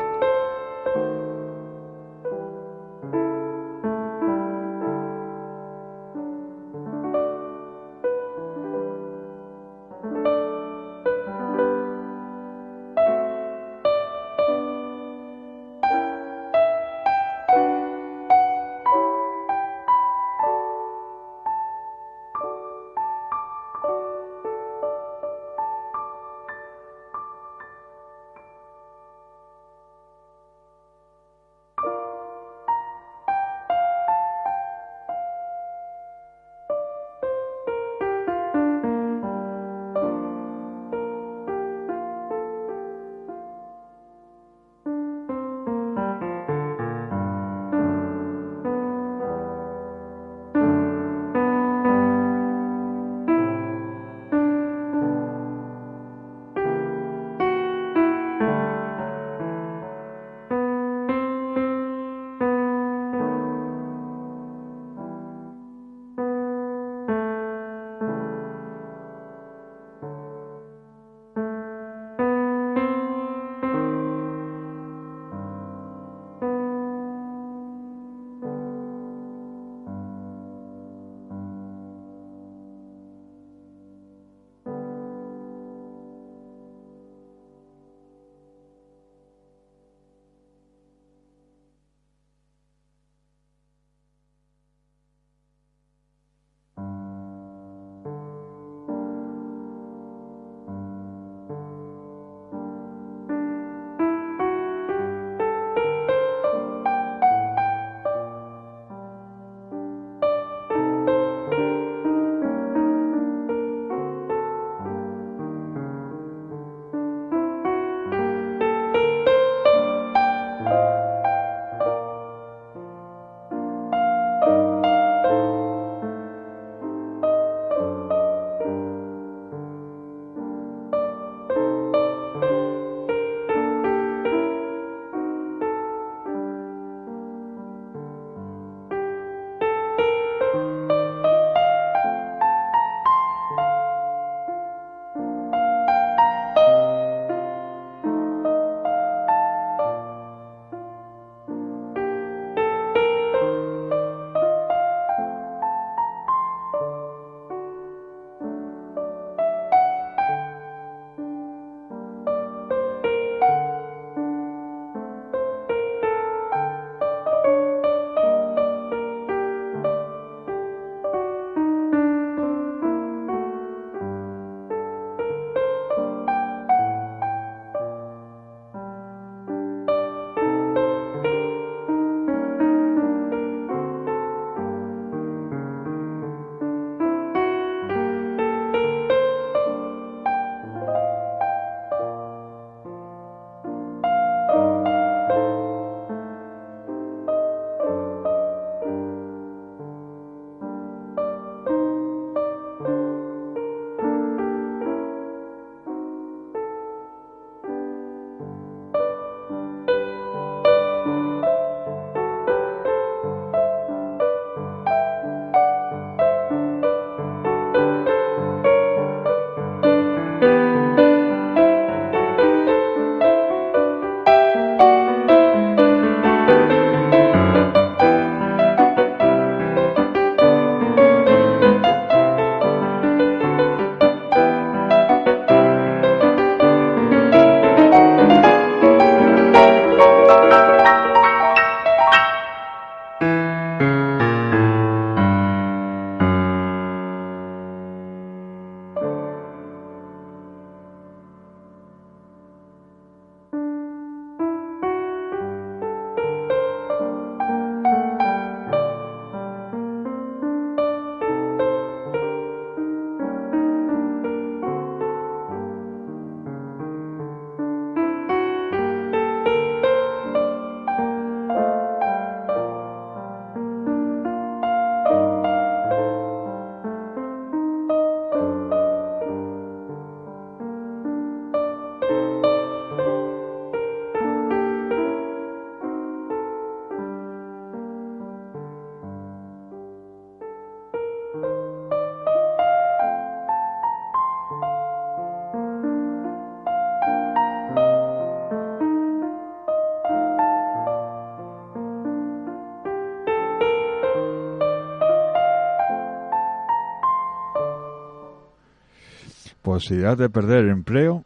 Posibilidad de perder el empleo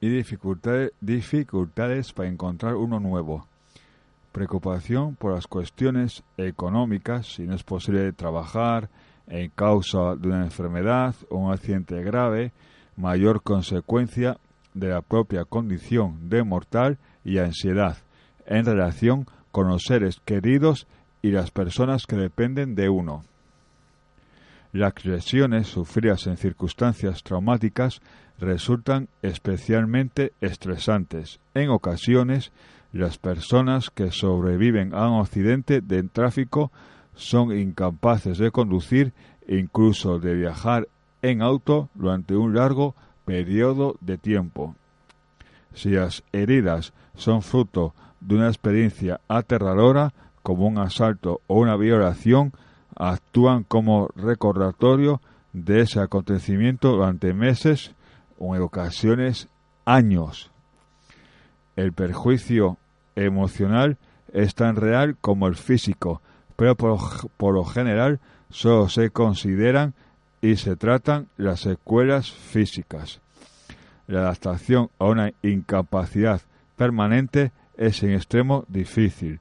y dificultades, dificultades para encontrar uno nuevo. Preocupación por las cuestiones económicas, si no es posible trabajar en causa de una enfermedad o un accidente grave, mayor consecuencia de la propia condición de mortal y ansiedad en relación con los seres queridos y las personas que dependen de uno. Las lesiones sufridas en circunstancias traumáticas resultan especialmente estresantes. En ocasiones, las personas que sobreviven a un accidente de tráfico son incapaces de conducir incluso de viajar en auto durante un largo periodo de tiempo. Si las heridas son fruto de una experiencia aterradora, como un asalto o una violación, actúan como recordatorio de ese acontecimiento durante meses o en ocasiones años. El perjuicio emocional es tan real como el físico, pero por, por, lo general solo se consideran y se tratan las secuelas físicas. La adaptación a una incapacidad permanente es en extremo difícil.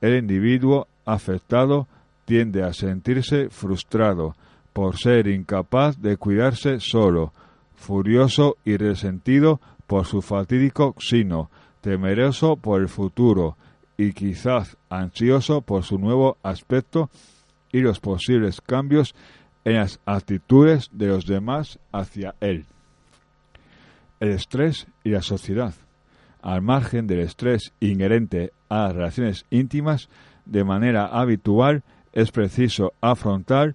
El individuo afectado tiende a sentirse frustrado por ser incapaz de cuidarse solo, furioso y resentido por su fatídico sino, temeroso por el futuro y quizás ansioso por su nuevo aspecto y los posibles cambios en las actitudes de los demás hacia él. El estrés y la sociedad. Al margen del estrés inherente a las relaciones íntimas, de manera habitual es preciso afrontar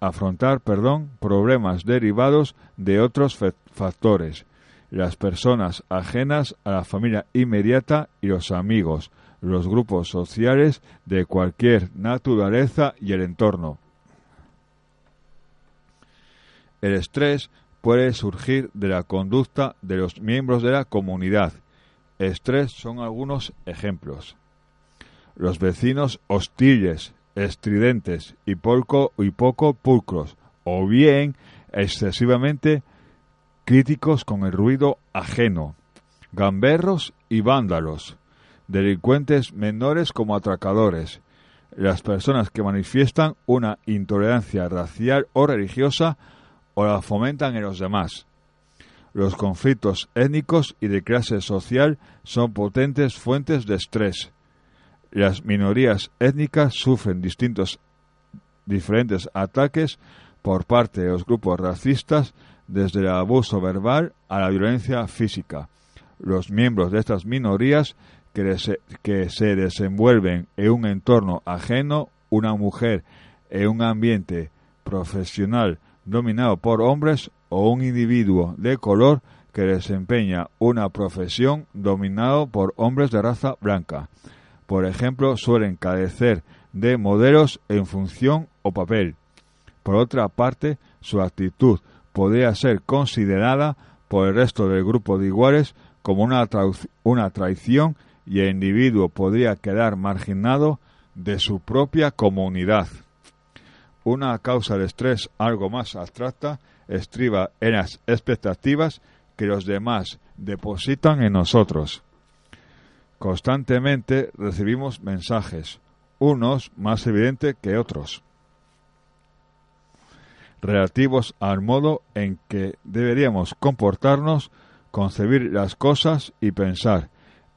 afrontar, perdón, problemas derivados de otros factores, las personas ajenas a la familia inmediata y los amigos, los grupos sociales de cualquier naturaleza y el entorno. El estrés puede surgir de la conducta de los miembros de la comunidad. Estrés son algunos ejemplos. Los vecinos hostiles, estridentes y poco, y poco pulcros, o bien excesivamente críticos con el ruido ajeno, gamberros y vándalos, delincuentes menores como atracadores, las personas que manifiestan una intolerancia racial o religiosa o la fomentan en los demás. Los conflictos étnicos y de clase social son potentes fuentes de estrés, las minorías étnicas sufren distintos diferentes ataques por parte de los grupos racistas, desde el abuso verbal a la violencia física. Los miembros de estas minorías que que se desenvuelven en un entorno ajeno, una mujer en un ambiente profesional dominado por hombres o un individuo de color que desempeña una profesión dominado por hombres de raza blanca por ejemplo, suelen carecer de modelos en función o papel. Por otra parte, su actitud podría ser considerada por el resto del grupo de iguales como una, una traición y el individuo podría quedar marginado de su propia comunidad. Una causa de estrés algo más abstracta estriba en las expectativas que los demás depositan en nosotros. Constantemente recibimos mensajes, unos más evidentes que otros, relativos al modo en que deberíamos comportarnos, concebir las cosas y pensar.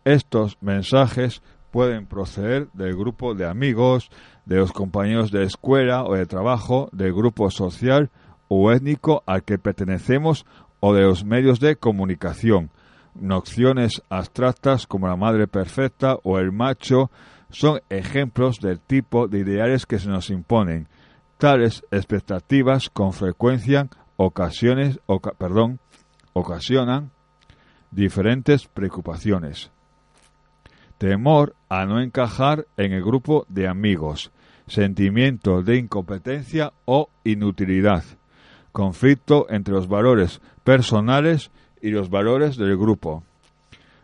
Estos mensajes pueden proceder del grupo de amigos, de los compañeros de escuela o de trabajo, del grupo social o étnico al que pertenecemos o de los medios de comunicación, nociones abstractas como la madre perfecta o el macho son ejemplos del tipo de ideales que se nos imponen. Tales expectativas con frecuencia ocasionan diferentes preocupaciones. Temor a no encajar en el grupo de amigos, sentimiento de incompetencia o inutilidad, conflicto entre los valores personales y los valores del grupo.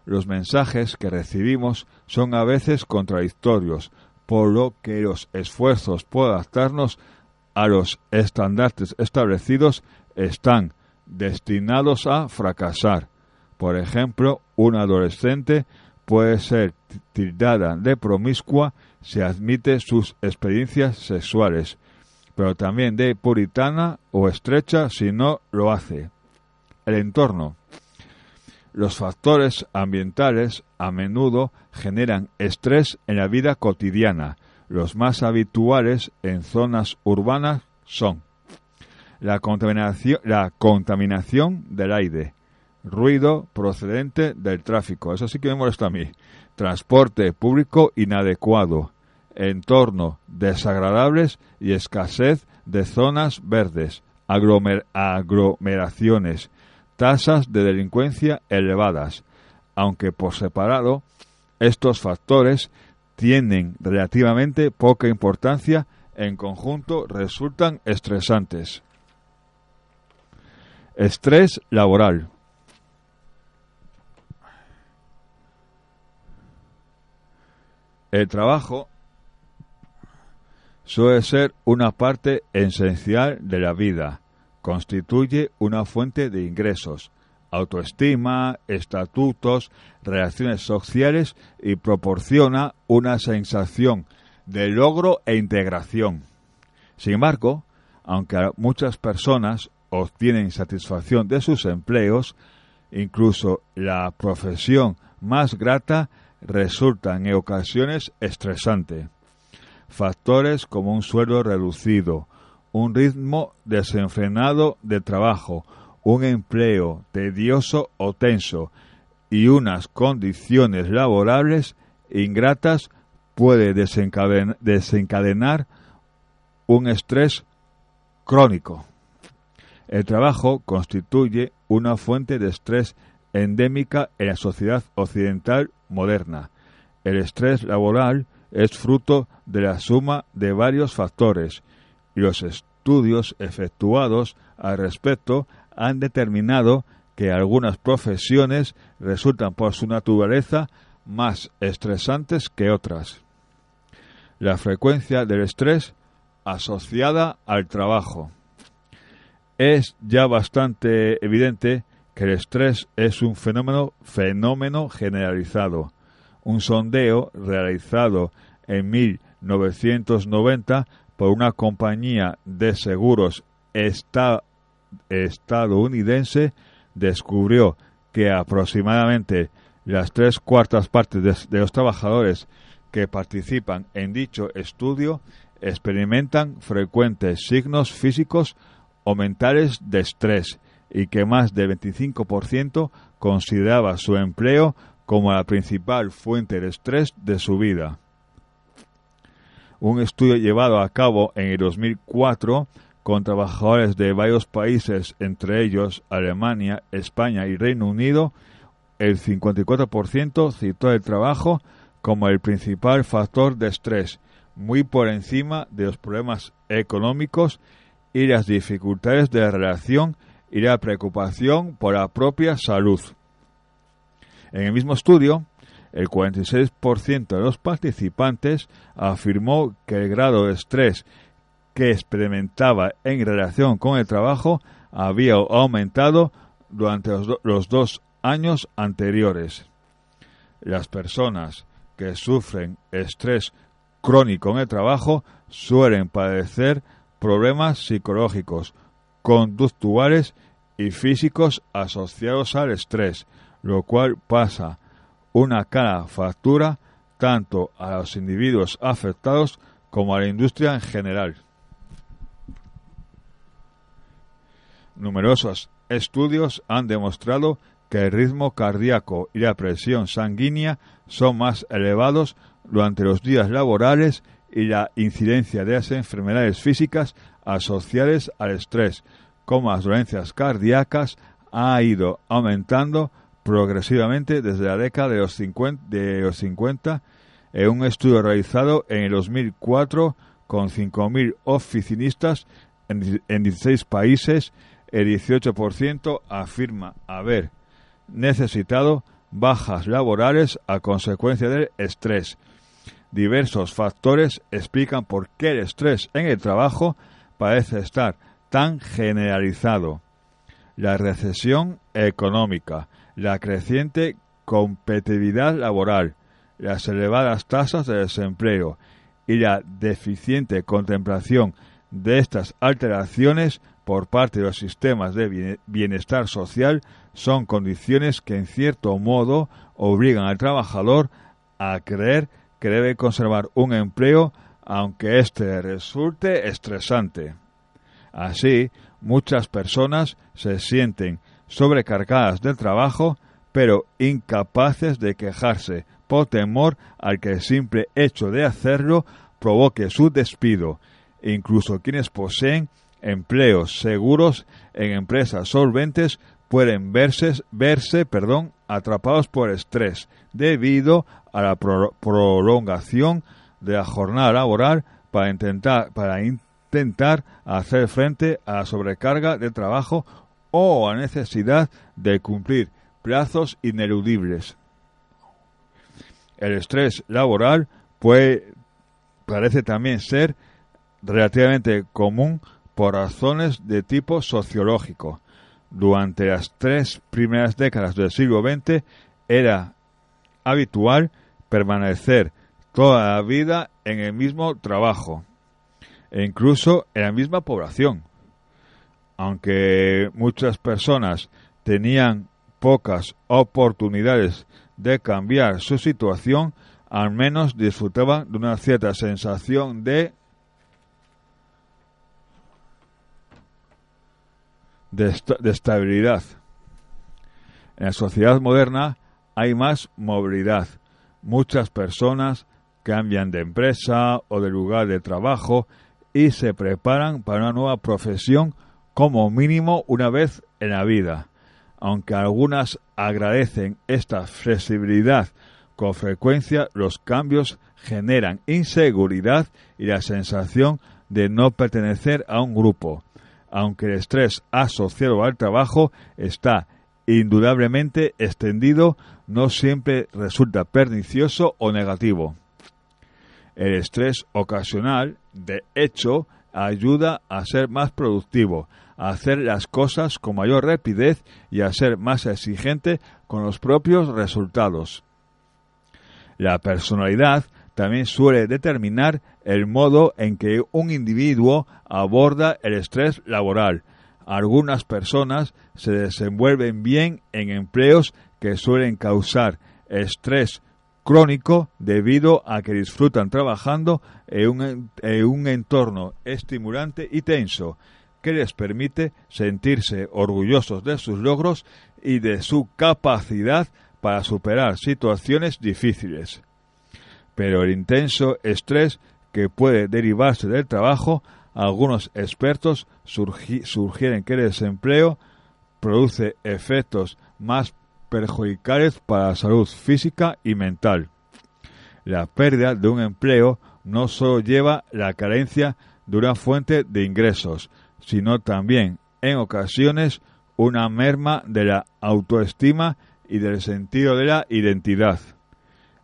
Los mensajes que recibimos son a veces contradictorios, por lo que los esfuerzos por adaptarnos a los estándares establecidos están destinados a fracasar. Por ejemplo, una adolescente puede ser tildada de promiscua si admite sus experiencias sexuales, pero también de puritana o estrecha si no lo hace. El entorno. Los factores ambientales a menudo generan estrés en la vida cotidiana. Los más habituales en zonas urbanas son la contaminación, del aire, ruido procedente del tráfico, eso sí que me molesta a mí, transporte público inadecuado, entorno desagradables y escasez de zonas verdes, aglomeraciones, tasas de delincuencia elevadas, aunque por separado estos factores tienen relativamente poca importancia, en conjunto resultan estresantes. Estrés laboral. El trabajo suele ser una parte esencial de la vida. Constituye una fuente de ingresos, autoestima, estatutos, relaciones sociales y proporciona una sensación de logro e integración. Sin embargo, aunque muchas personas obtienen satisfacción de sus empleos, incluso la profesión más grata resulta en ocasiones estresante. Factores como un sueldo reducido, un ritmo desenfrenado de trabajo, un empleo tedioso o tenso y unas condiciones laborables ingratas puede desencadenar, un estrés crónico. El trabajo constituye una fuente de estrés endémica en la sociedad occidental moderna. El estrés laboral es fruto de la suma de varios factores los estudios efectuados al respecto han determinado que algunas profesiones resultan por su naturaleza más estresantes que otras. La frecuencia del estrés asociada al trabajo. Es ya bastante evidente que el estrés es un fenómeno, fenómeno generalizado. Un sondeo realizado en 1990 por una compañía de seguros estadounidense descubrió que aproximadamente las tres cuartas partes de los trabajadores que participan en dicho estudio experimentan frecuentes signos físicos o mentales de estrés y que más del 25% consideraba su empleo como la principal fuente de estrés de su vida. Un estudio llevado a cabo en el 2004 con trabajadores de varios países, entre ellos Alemania, España y Reino Unido, el 54% citó el trabajo como el principal factor de estrés, muy por encima de los problemas económicos y las dificultades de la relación y la preocupación por la propia salud. En el mismo estudio, el 46% de los participantes afirmó que el grado de estrés que experimentaba en relación con el trabajo había aumentado durante los, dos años anteriores. Las personas que sufren estrés crónico en el trabajo suelen padecer problemas psicológicos, conductuales y físicos asociados al estrés, lo cual pasa una cara factura tanto a los individuos afectados como a la industria en general. Numerosos estudios han demostrado que el ritmo cardíaco y la presión sanguínea son más elevados durante los días laborales y la incidencia de las enfermedades físicas asociadas al estrés, como las dolencias cardíacas, ha ido aumentando progresivamente desde la década de los 50, de los 50 en un estudio realizado en el 2004 con 5.000 oficinistas en, en 16 países, el 18% afirma haber necesitado bajas laborales a consecuencia del estrés, Diversos factores explican por qué el estrés en el trabajo parece estar tan generalizado. La recesión económica, la creciente competitividad laboral, las elevadas tasas de desempleo y la deficiente contemplación de estas alteraciones por parte de los sistemas de bienestar social son condiciones que en cierto modo obligan al trabajador a creer que debe conservar un empleo aunque éste resulte estresante. Así, muchas personas se sienten sobrecargadas del trabajo, pero incapaces de quejarse por temor al que el simple hecho de hacerlo provoque su despido. Incluso quienes poseen empleos seguros en empresas solventes pueden verse, verse perdón, atrapados por estrés debido a la prolongación de la jornada laboral para intentar, para intentar hacer frente a la sobrecarga de trabajo o a necesidad de cumplir plazos ineludibles. El estrés laboral puede, parece también ser relativamente común por razones de tipo sociológico. Durante las tres primeras décadas del siglo XX era habitual permanecer toda la vida en el mismo trabajo e incluso en la misma población. Aunque muchas personas tenían pocas oportunidades de cambiar su situación, al menos disfrutaban de una cierta sensación de de, estabilidad. En la sociedad moderna hay más movilidad. Muchas personas cambian de empresa o de lugar de trabajo y se preparan para una nueva profesión como mínimo una vez en la vida. Aunque algunas agradecen esta flexibilidad, con frecuencia los cambios generan inseguridad y la sensación de no pertenecer a un grupo aunque el estrés asociado al trabajo está indudablemente extendido, no siempre resulta pernicioso o negativo. El estrés ocasional, de hecho, ayuda a ser más productivo, a hacer las cosas con mayor rapidez y a ser más exigente con los propios resultados. La personalidad también suele determinar el modo en que un individuo aborda el estrés laboral. Algunas personas se desenvuelven bien en empleos que suelen causar estrés crónico debido a que disfrutan trabajando en un, en un, entorno estimulante y tenso que les permite sentirse orgullosos de sus logros y de su capacidad para superar situaciones difíciles. Pero el intenso estrés que puede derivarse del trabajo, algunos expertos sugieren que el desempleo produce efectos más perjudiciales para la salud física y mental. La pérdida de un empleo no solo lleva la carencia de una fuente de ingresos, sino también, en ocasiones, una merma de la autoestima y del sentido de la identidad.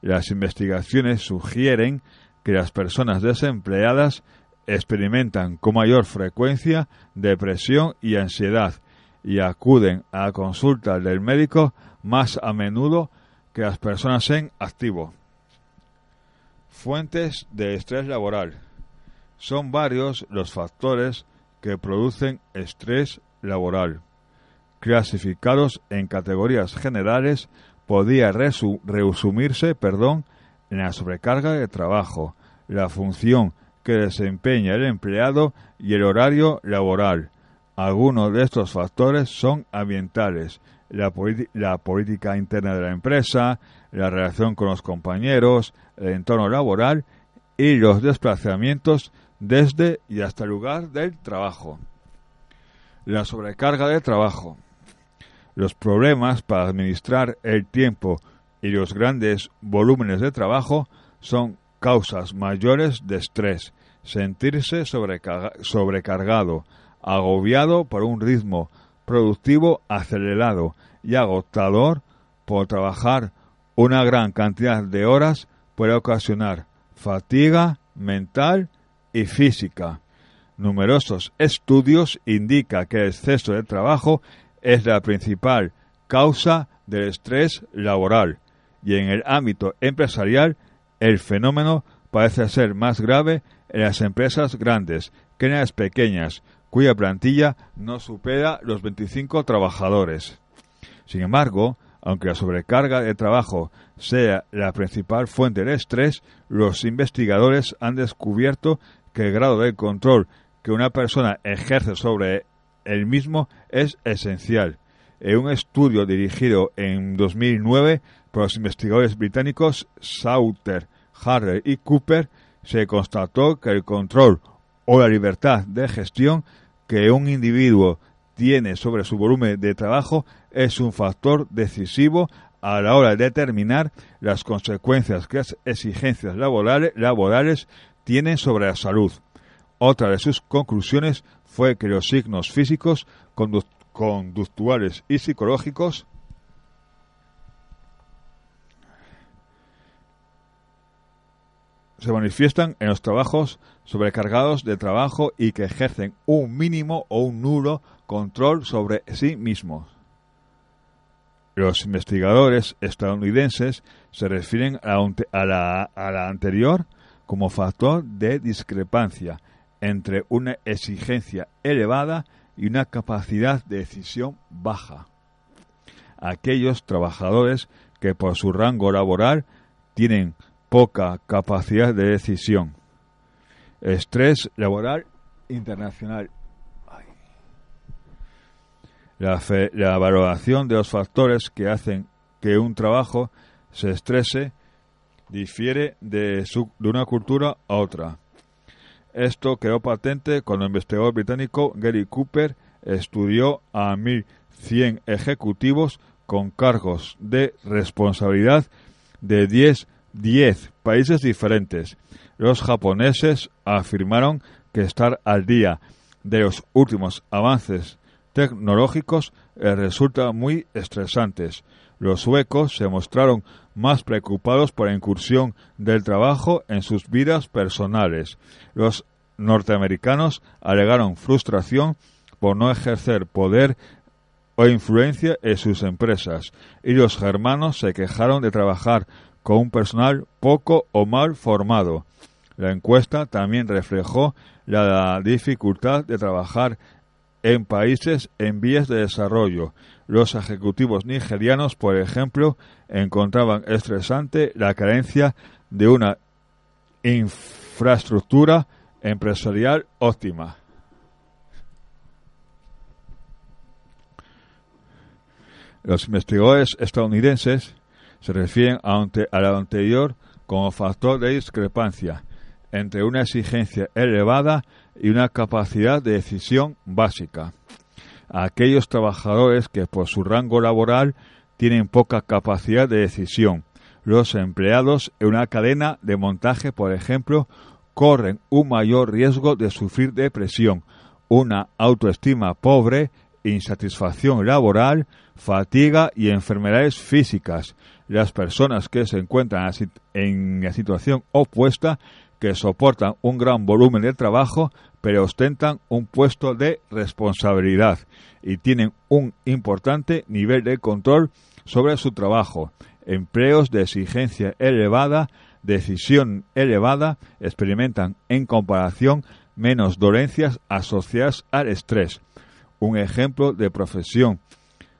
Las investigaciones sugieren que las personas desempleadas experimentan con mayor frecuencia depresión y ansiedad y acuden a la consulta del médico más a menudo que las personas en activo. Fuentes de estrés laboral. Son varios los factores que producen estrés laboral, clasificados en categorías generales podía resumirse perdón, en la sobrecarga de trabajo, la función que desempeña el empleado y el horario laboral. Algunos de estos factores son ambientales, la, política interna de la empresa, la relación con los compañeros, el entorno laboral y los desplazamientos desde y hasta el lugar del trabajo. La sobrecarga de trabajo. Los problemas para administrar el tiempo y los grandes volúmenes de trabajo son causas mayores de estrés, sentirse sobrecargado, agobiado por un ritmo productivo acelerado y agotador por trabajar una gran cantidad de horas puede ocasionar fatiga mental y física. Numerosos estudios indican que el exceso de trabajo es la principal causa del estrés laboral y en el ámbito empresarial el fenómeno parece ser más grave en las empresas grandes que en las pequeñas, cuya plantilla no supera los 25 trabajadores. Sin embargo, aunque la sobrecarga de trabajo sea la principal fuente de estrés, los investigadores han descubierto que el grado de control que una persona ejerce sobre el mismo es esencial. En un estudio dirigido en 2009 por los investigadores británicos Sauter, Harrer y Cooper, se constató que el control o la libertad de gestión que un individuo tiene sobre su volumen de trabajo es un factor decisivo a la hora de determinar las consecuencias que las exigencias laborales, tienen sobre la salud. Otra de sus conclusiones fue que los signos físicos, conductuales y psicológicos se manifiestan en los trabajos sobrecargados de trabajo y que ejercen un mínimo o un nulo control sobre sí mismos. Los investigadores estadounidenses se refieren a la, anterior como factor de discrepancia entre una exigencia elevada y una capacidad de decisión baja. Aquellos trabajadores que por su rango laboral tienen poca capacidad de decisión. Estrés laboral internacional. La, valoración de los factores que hacen que un trabajo se estrese difiere de una cultura a otra. Esto quedó patente cuando el investigador británico Gary Cooper estudió a 1.100 ejecutivos con cargos de responsabilidad de 10 10 países diferentes. Los japoneses afirmaron que estar al día de los últimos avances tecnológicos les resulta muy estresantes. Los suecos se mostraron más preocupados por la incursión del trabajo en sus vidas personales. Los norteamericanos alegaron frustración por no ejercer poder o influencia en sus empresas, y los germanos se quejaron de trabajar con un personal poco o mal formado. La encuesta también reflejó la dificultad de trabajar en países en vías de desarrollo. Los ejecutivos nigerianos, por ejemplo, encontraban estresante la carencia de una infraestructura empresarial óptima. Los investigadores estadounidenses se refieren a, lo anterior como factor de discrepancia entre una exigencia elevada y una capacidad de decisión básica. aquellos trabajadores que por su rango laboral tienen poca capacidad de decisión. Los empleados en una cadena de montaje, por ejemplo, corren un mayor riesgo de sufrir depresión, una autoestima pobre, insatisfacción laboral, fatiga y enfermedades físicas, las personas que se encuentran en la situación opuesta, que soportan un gran volumen de trabajo, pero ostentan un puesto de responsabilidad y tienen un importante nivel de control sobre su trabajo, empleos de exigencia elevada, decisión elevada, experimentan en comparación menos dolencias asociadas al estrés. Un ejemplo de profesión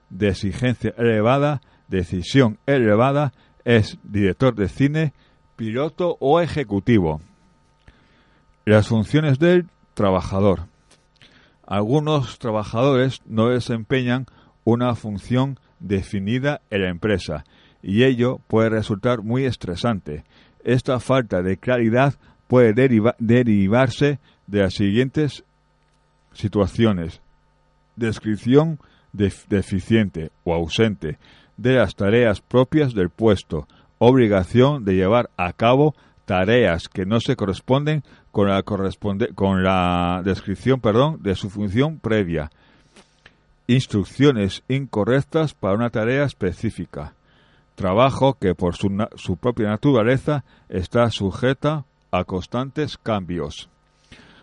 de exigencia elevada decisión elevada es director de cine, piloto o ejecutivo. Las funciones del trabajador. Algunos trabajadores no desempeñan una función definida en la empresa y ello puede resultar muy estresante. Esta falta de claridad puede derivarse de las siguientes situaciones. Descripción deficiente o ausente de las tareas propias del puesto, obligación de llevar a cabo tareas que no se corresponden con la, con la descripción perdón, de su función previa, instrucciones incorrectas para una tarea específica, trabajo que por su, su propia naturaleza está sujeta a constantes cambios.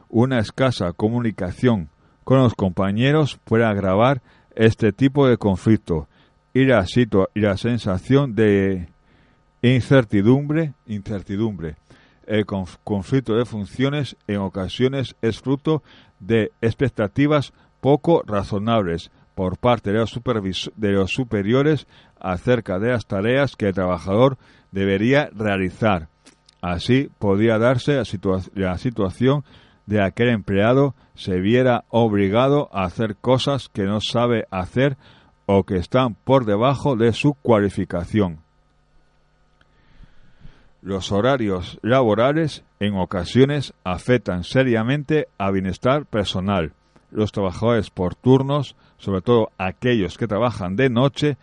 una escasa comunicación con los compañeros puede agravar este tipo de conflicto y la, y la sensación de incertidumbre, incertidumbre. El conflicto de funciones en ocasiones es fruto de expectativas poco razonables por parte de los, de los superiores acerca de las tareas que el trabajador debería realizar. Así podría darse la situación de aquel empleado se viera obligado a hacer cosas que no sabe hacer o que están por debajo de su cualificación. Los horarios laborales en ocasiones afectan seriamente a bienestar personal. Los trabajadores por turnos, sobre todo aquellos que trabajan de noche,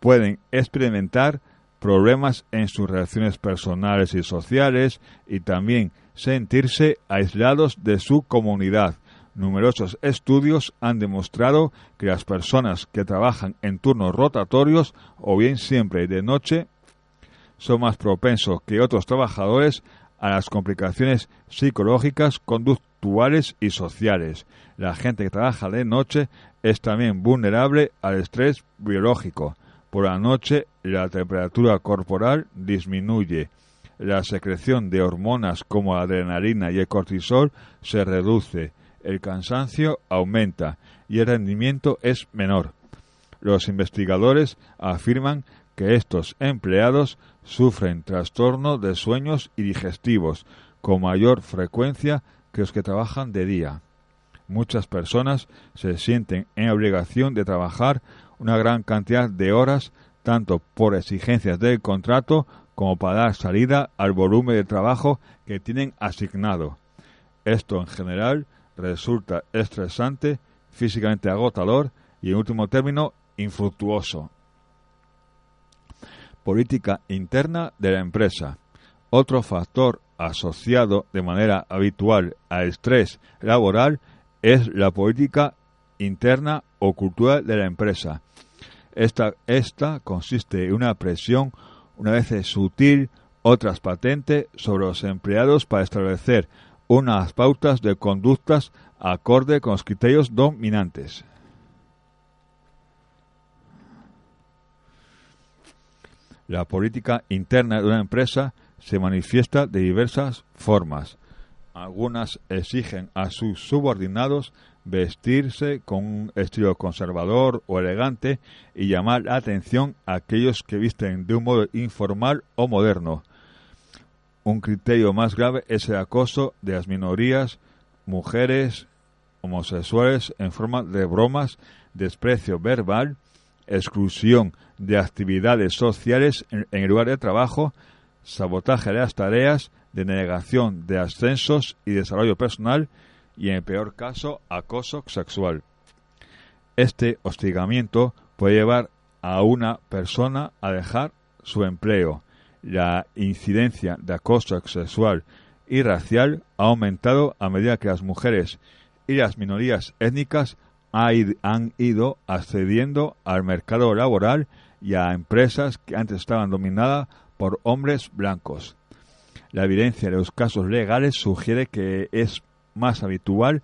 pueden experimentar problemas en sus relaciones personales y sociales y también sentirse aislados de su comunidad. Numerosos estudios han demostrado que las personas que trabajan en turnos rotatorios o bien siempre de noche son más propensos que otros trabajadores a las complicaciones psicológicas, conductuales y sociales. La gente que trabaja de noche es también vulnerable al estrés biológico. Por la noche la temperatura corporal disminuye, la secreción de hormonas como la adrenalina y el cortisol se reduce, el cansancio aumenta y el rendimiento es menor. Los investigadores afirman que estos empleados sufren trastorno de sueños y digestivos con mayor frecuencia que los que trabajan de día. Muchas personas se sienten en obligación de trabajar una gran cantidad de horas tanto por exigencias del contrato como para dar salida al volumen de trabajo que tienen asignado. Esto en general resulta estresante, físicamente agotador y en último término infructuoso política interna de la empresa. Otro factor asociado de manera habitual al estrés laboral es la política interna o cultural de la empresa. Esta, esta consiste en una presión, una vez sutil, otras patente, sobre los empleados para establecer unas pautas de conductas acorde con los criterios dominantes. La política interna de una empresa se manifiesta de diversas formas. Algunas exigen a sus subordinados vestirse con un estilo conservador o elegante y llamar la atención a aquellos que visten de un modo informal o moderno. Un criterio más grave es el acoso de las minorías, mujeres, homosexuales en forma de bromas, desprecio verbal, exclusión de actividades sociales en, el lugar de trabajo, sabotaje de las tareas, denegación de ascensos y desarrollo personal y, en el peor caso, acoso sexual. Este hostigamiento puede llevar a una persona a dejar su empleo. La incidencia de acoso sexual y racial ha aumentado a medida que las mujeres y las minorías étnicas han ido accediendo al mercado laboral y a empresas que antes estaban dominadas por hombres blancos. La evidencia de los casos legales sugiere que es más habitual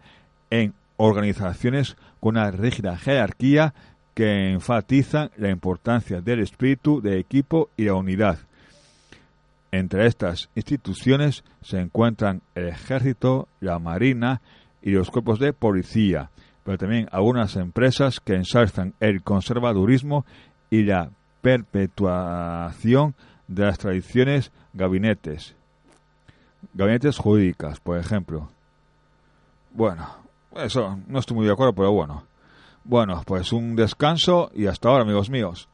en organizaciones con una rígida jerarquía que enfatizan la importancia del espíritu de equipo y la unidad. Entre estas instituciones se encuentran el ejército, la marina y los cuerpos de policía, pero también algunas empresas que ensalzan el conservadurismo y la perpetuación de las tradiciones gabinetes. Gabinetes jurídicas, por ejemplo. Bueno, eso no estoy muy de acuerdo, pero bueno. Bueno, pues un descanso y hasta ahora, amigos míos.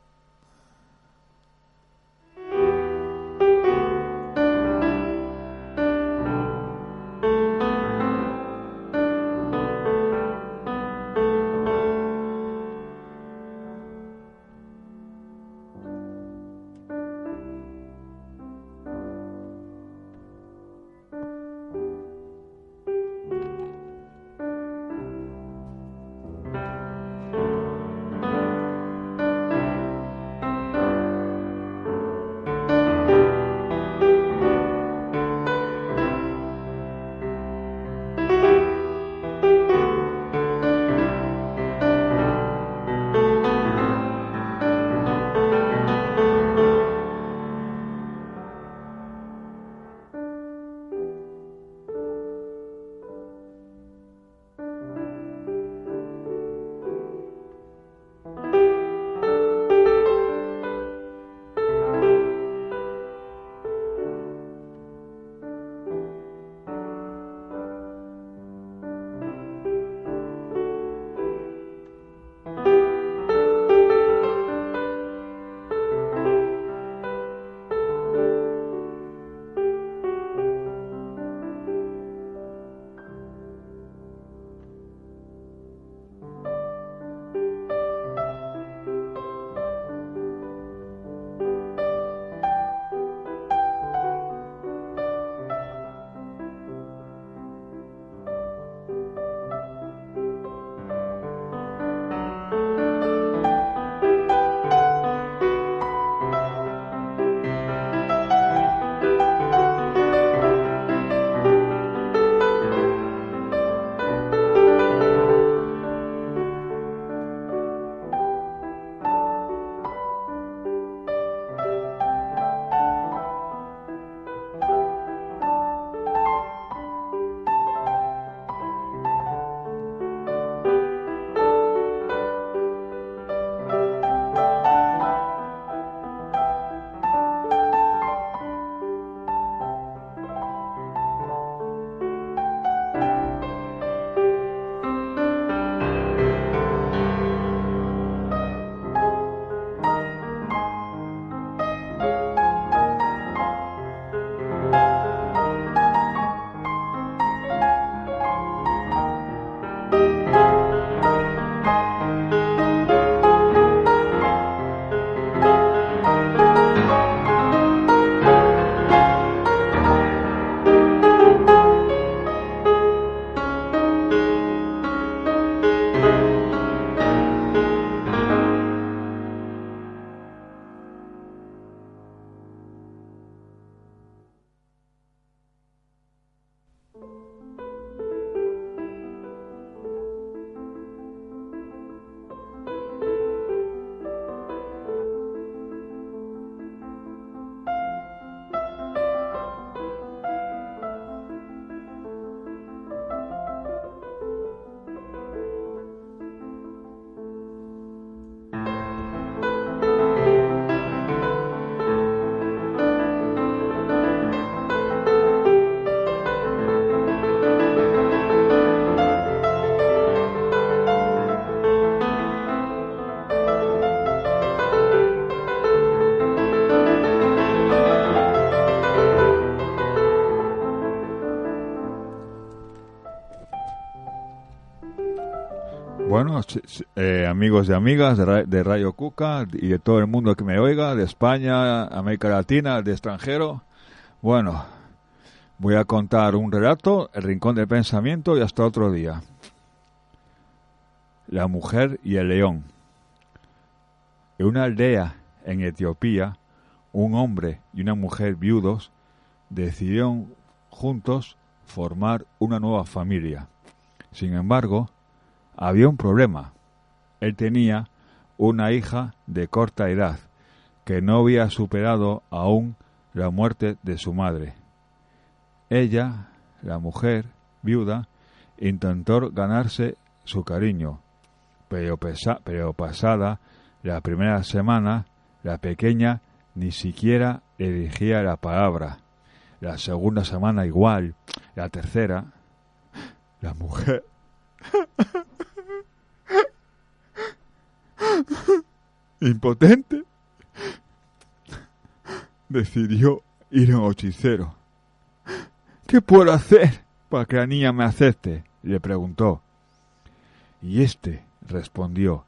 Eh, amigos y amigas de, de, Rayo Cuca y de todo el mundo que me oiga, de España, América Latina, de extranjero. Bueno, voy a contar un relato, El Rincón del Pensamiento y hasta otro día. La mujer y el león. En una aldea en Etiopía, un hombre y una mujer viudos decidieron juntos formar una nueva familia. Sin embargo, había un problema. Él tenía una hija de corta edad que no había superado aún la muerte de su madre. Ella, la mujer, viuda, intentó ganarse su cariño, pero, pero pasada la primera semana, la pequeña ni siquiera le la palabra. La segunda semana igual, la tercera, la mujer impotente, decidió ir a un hechicero. ¿Qué puedo hacer para que la niña me acepte? le preguntó. Y éste respondió,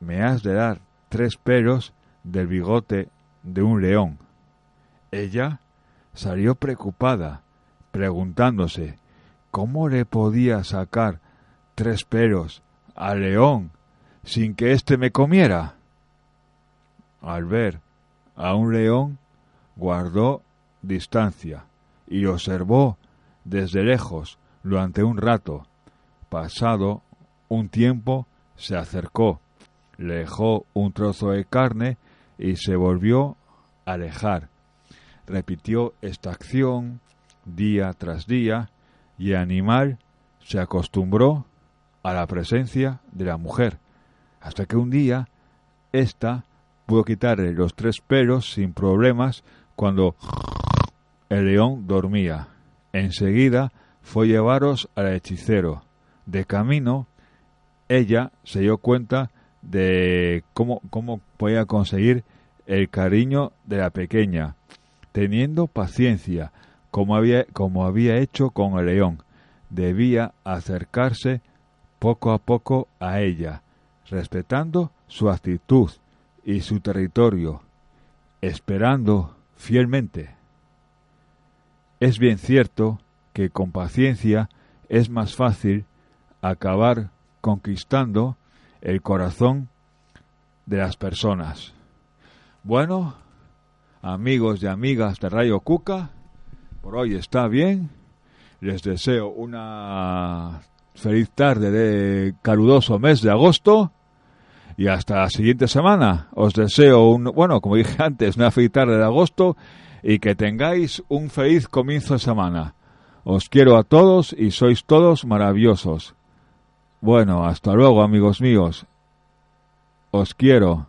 me has de dar tres pelos del bigote de un león. Ella salió preocupada, preguntándose cómo le podía sacar tres pelos al león sin que éste me comiera. Al ver a un león, guardó distancia y observó desde lejos durante un rato. Pasado un tiempo, se acercó, le dejó un trozo de carne y se volvió a alejar. Repitió esta acción día tras día y el animal se acostumbró a la presencia de la mujer, hasta que un día ésta pudo quitarle los tres pelos sin problemas cuando el león dormía. Enseguida fue llevaros al hechicero. De camino, ella se dio cuenta de cómo, cómo podía conseguir el cariño de la pequeña, teniendo paciencia, como había, como había hecho con el león. Debía acercarse poco a poco a ella, respetando su actitud y su territorio, esperando fielmente. Es bien cierto que con paciencia es más fácil acabar conquistando el corazón de las personas. Bueno, amigos y amigas de Rayo Cuca, por hoy está bien. Les deseo una feliz tarde de caluroso mes de agosto y hasta la siguiente semana. Os deseo un, bueno, como dije antes, una feliz tarde de agosto y que tengáis un feliz comienzo de semana. Os quiero a todos y sois todos maravillosos. Bueno, hasta luego amigos míos. Os quiero.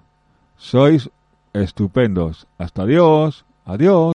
Sois estupendos. Hasta Dios. Adiós.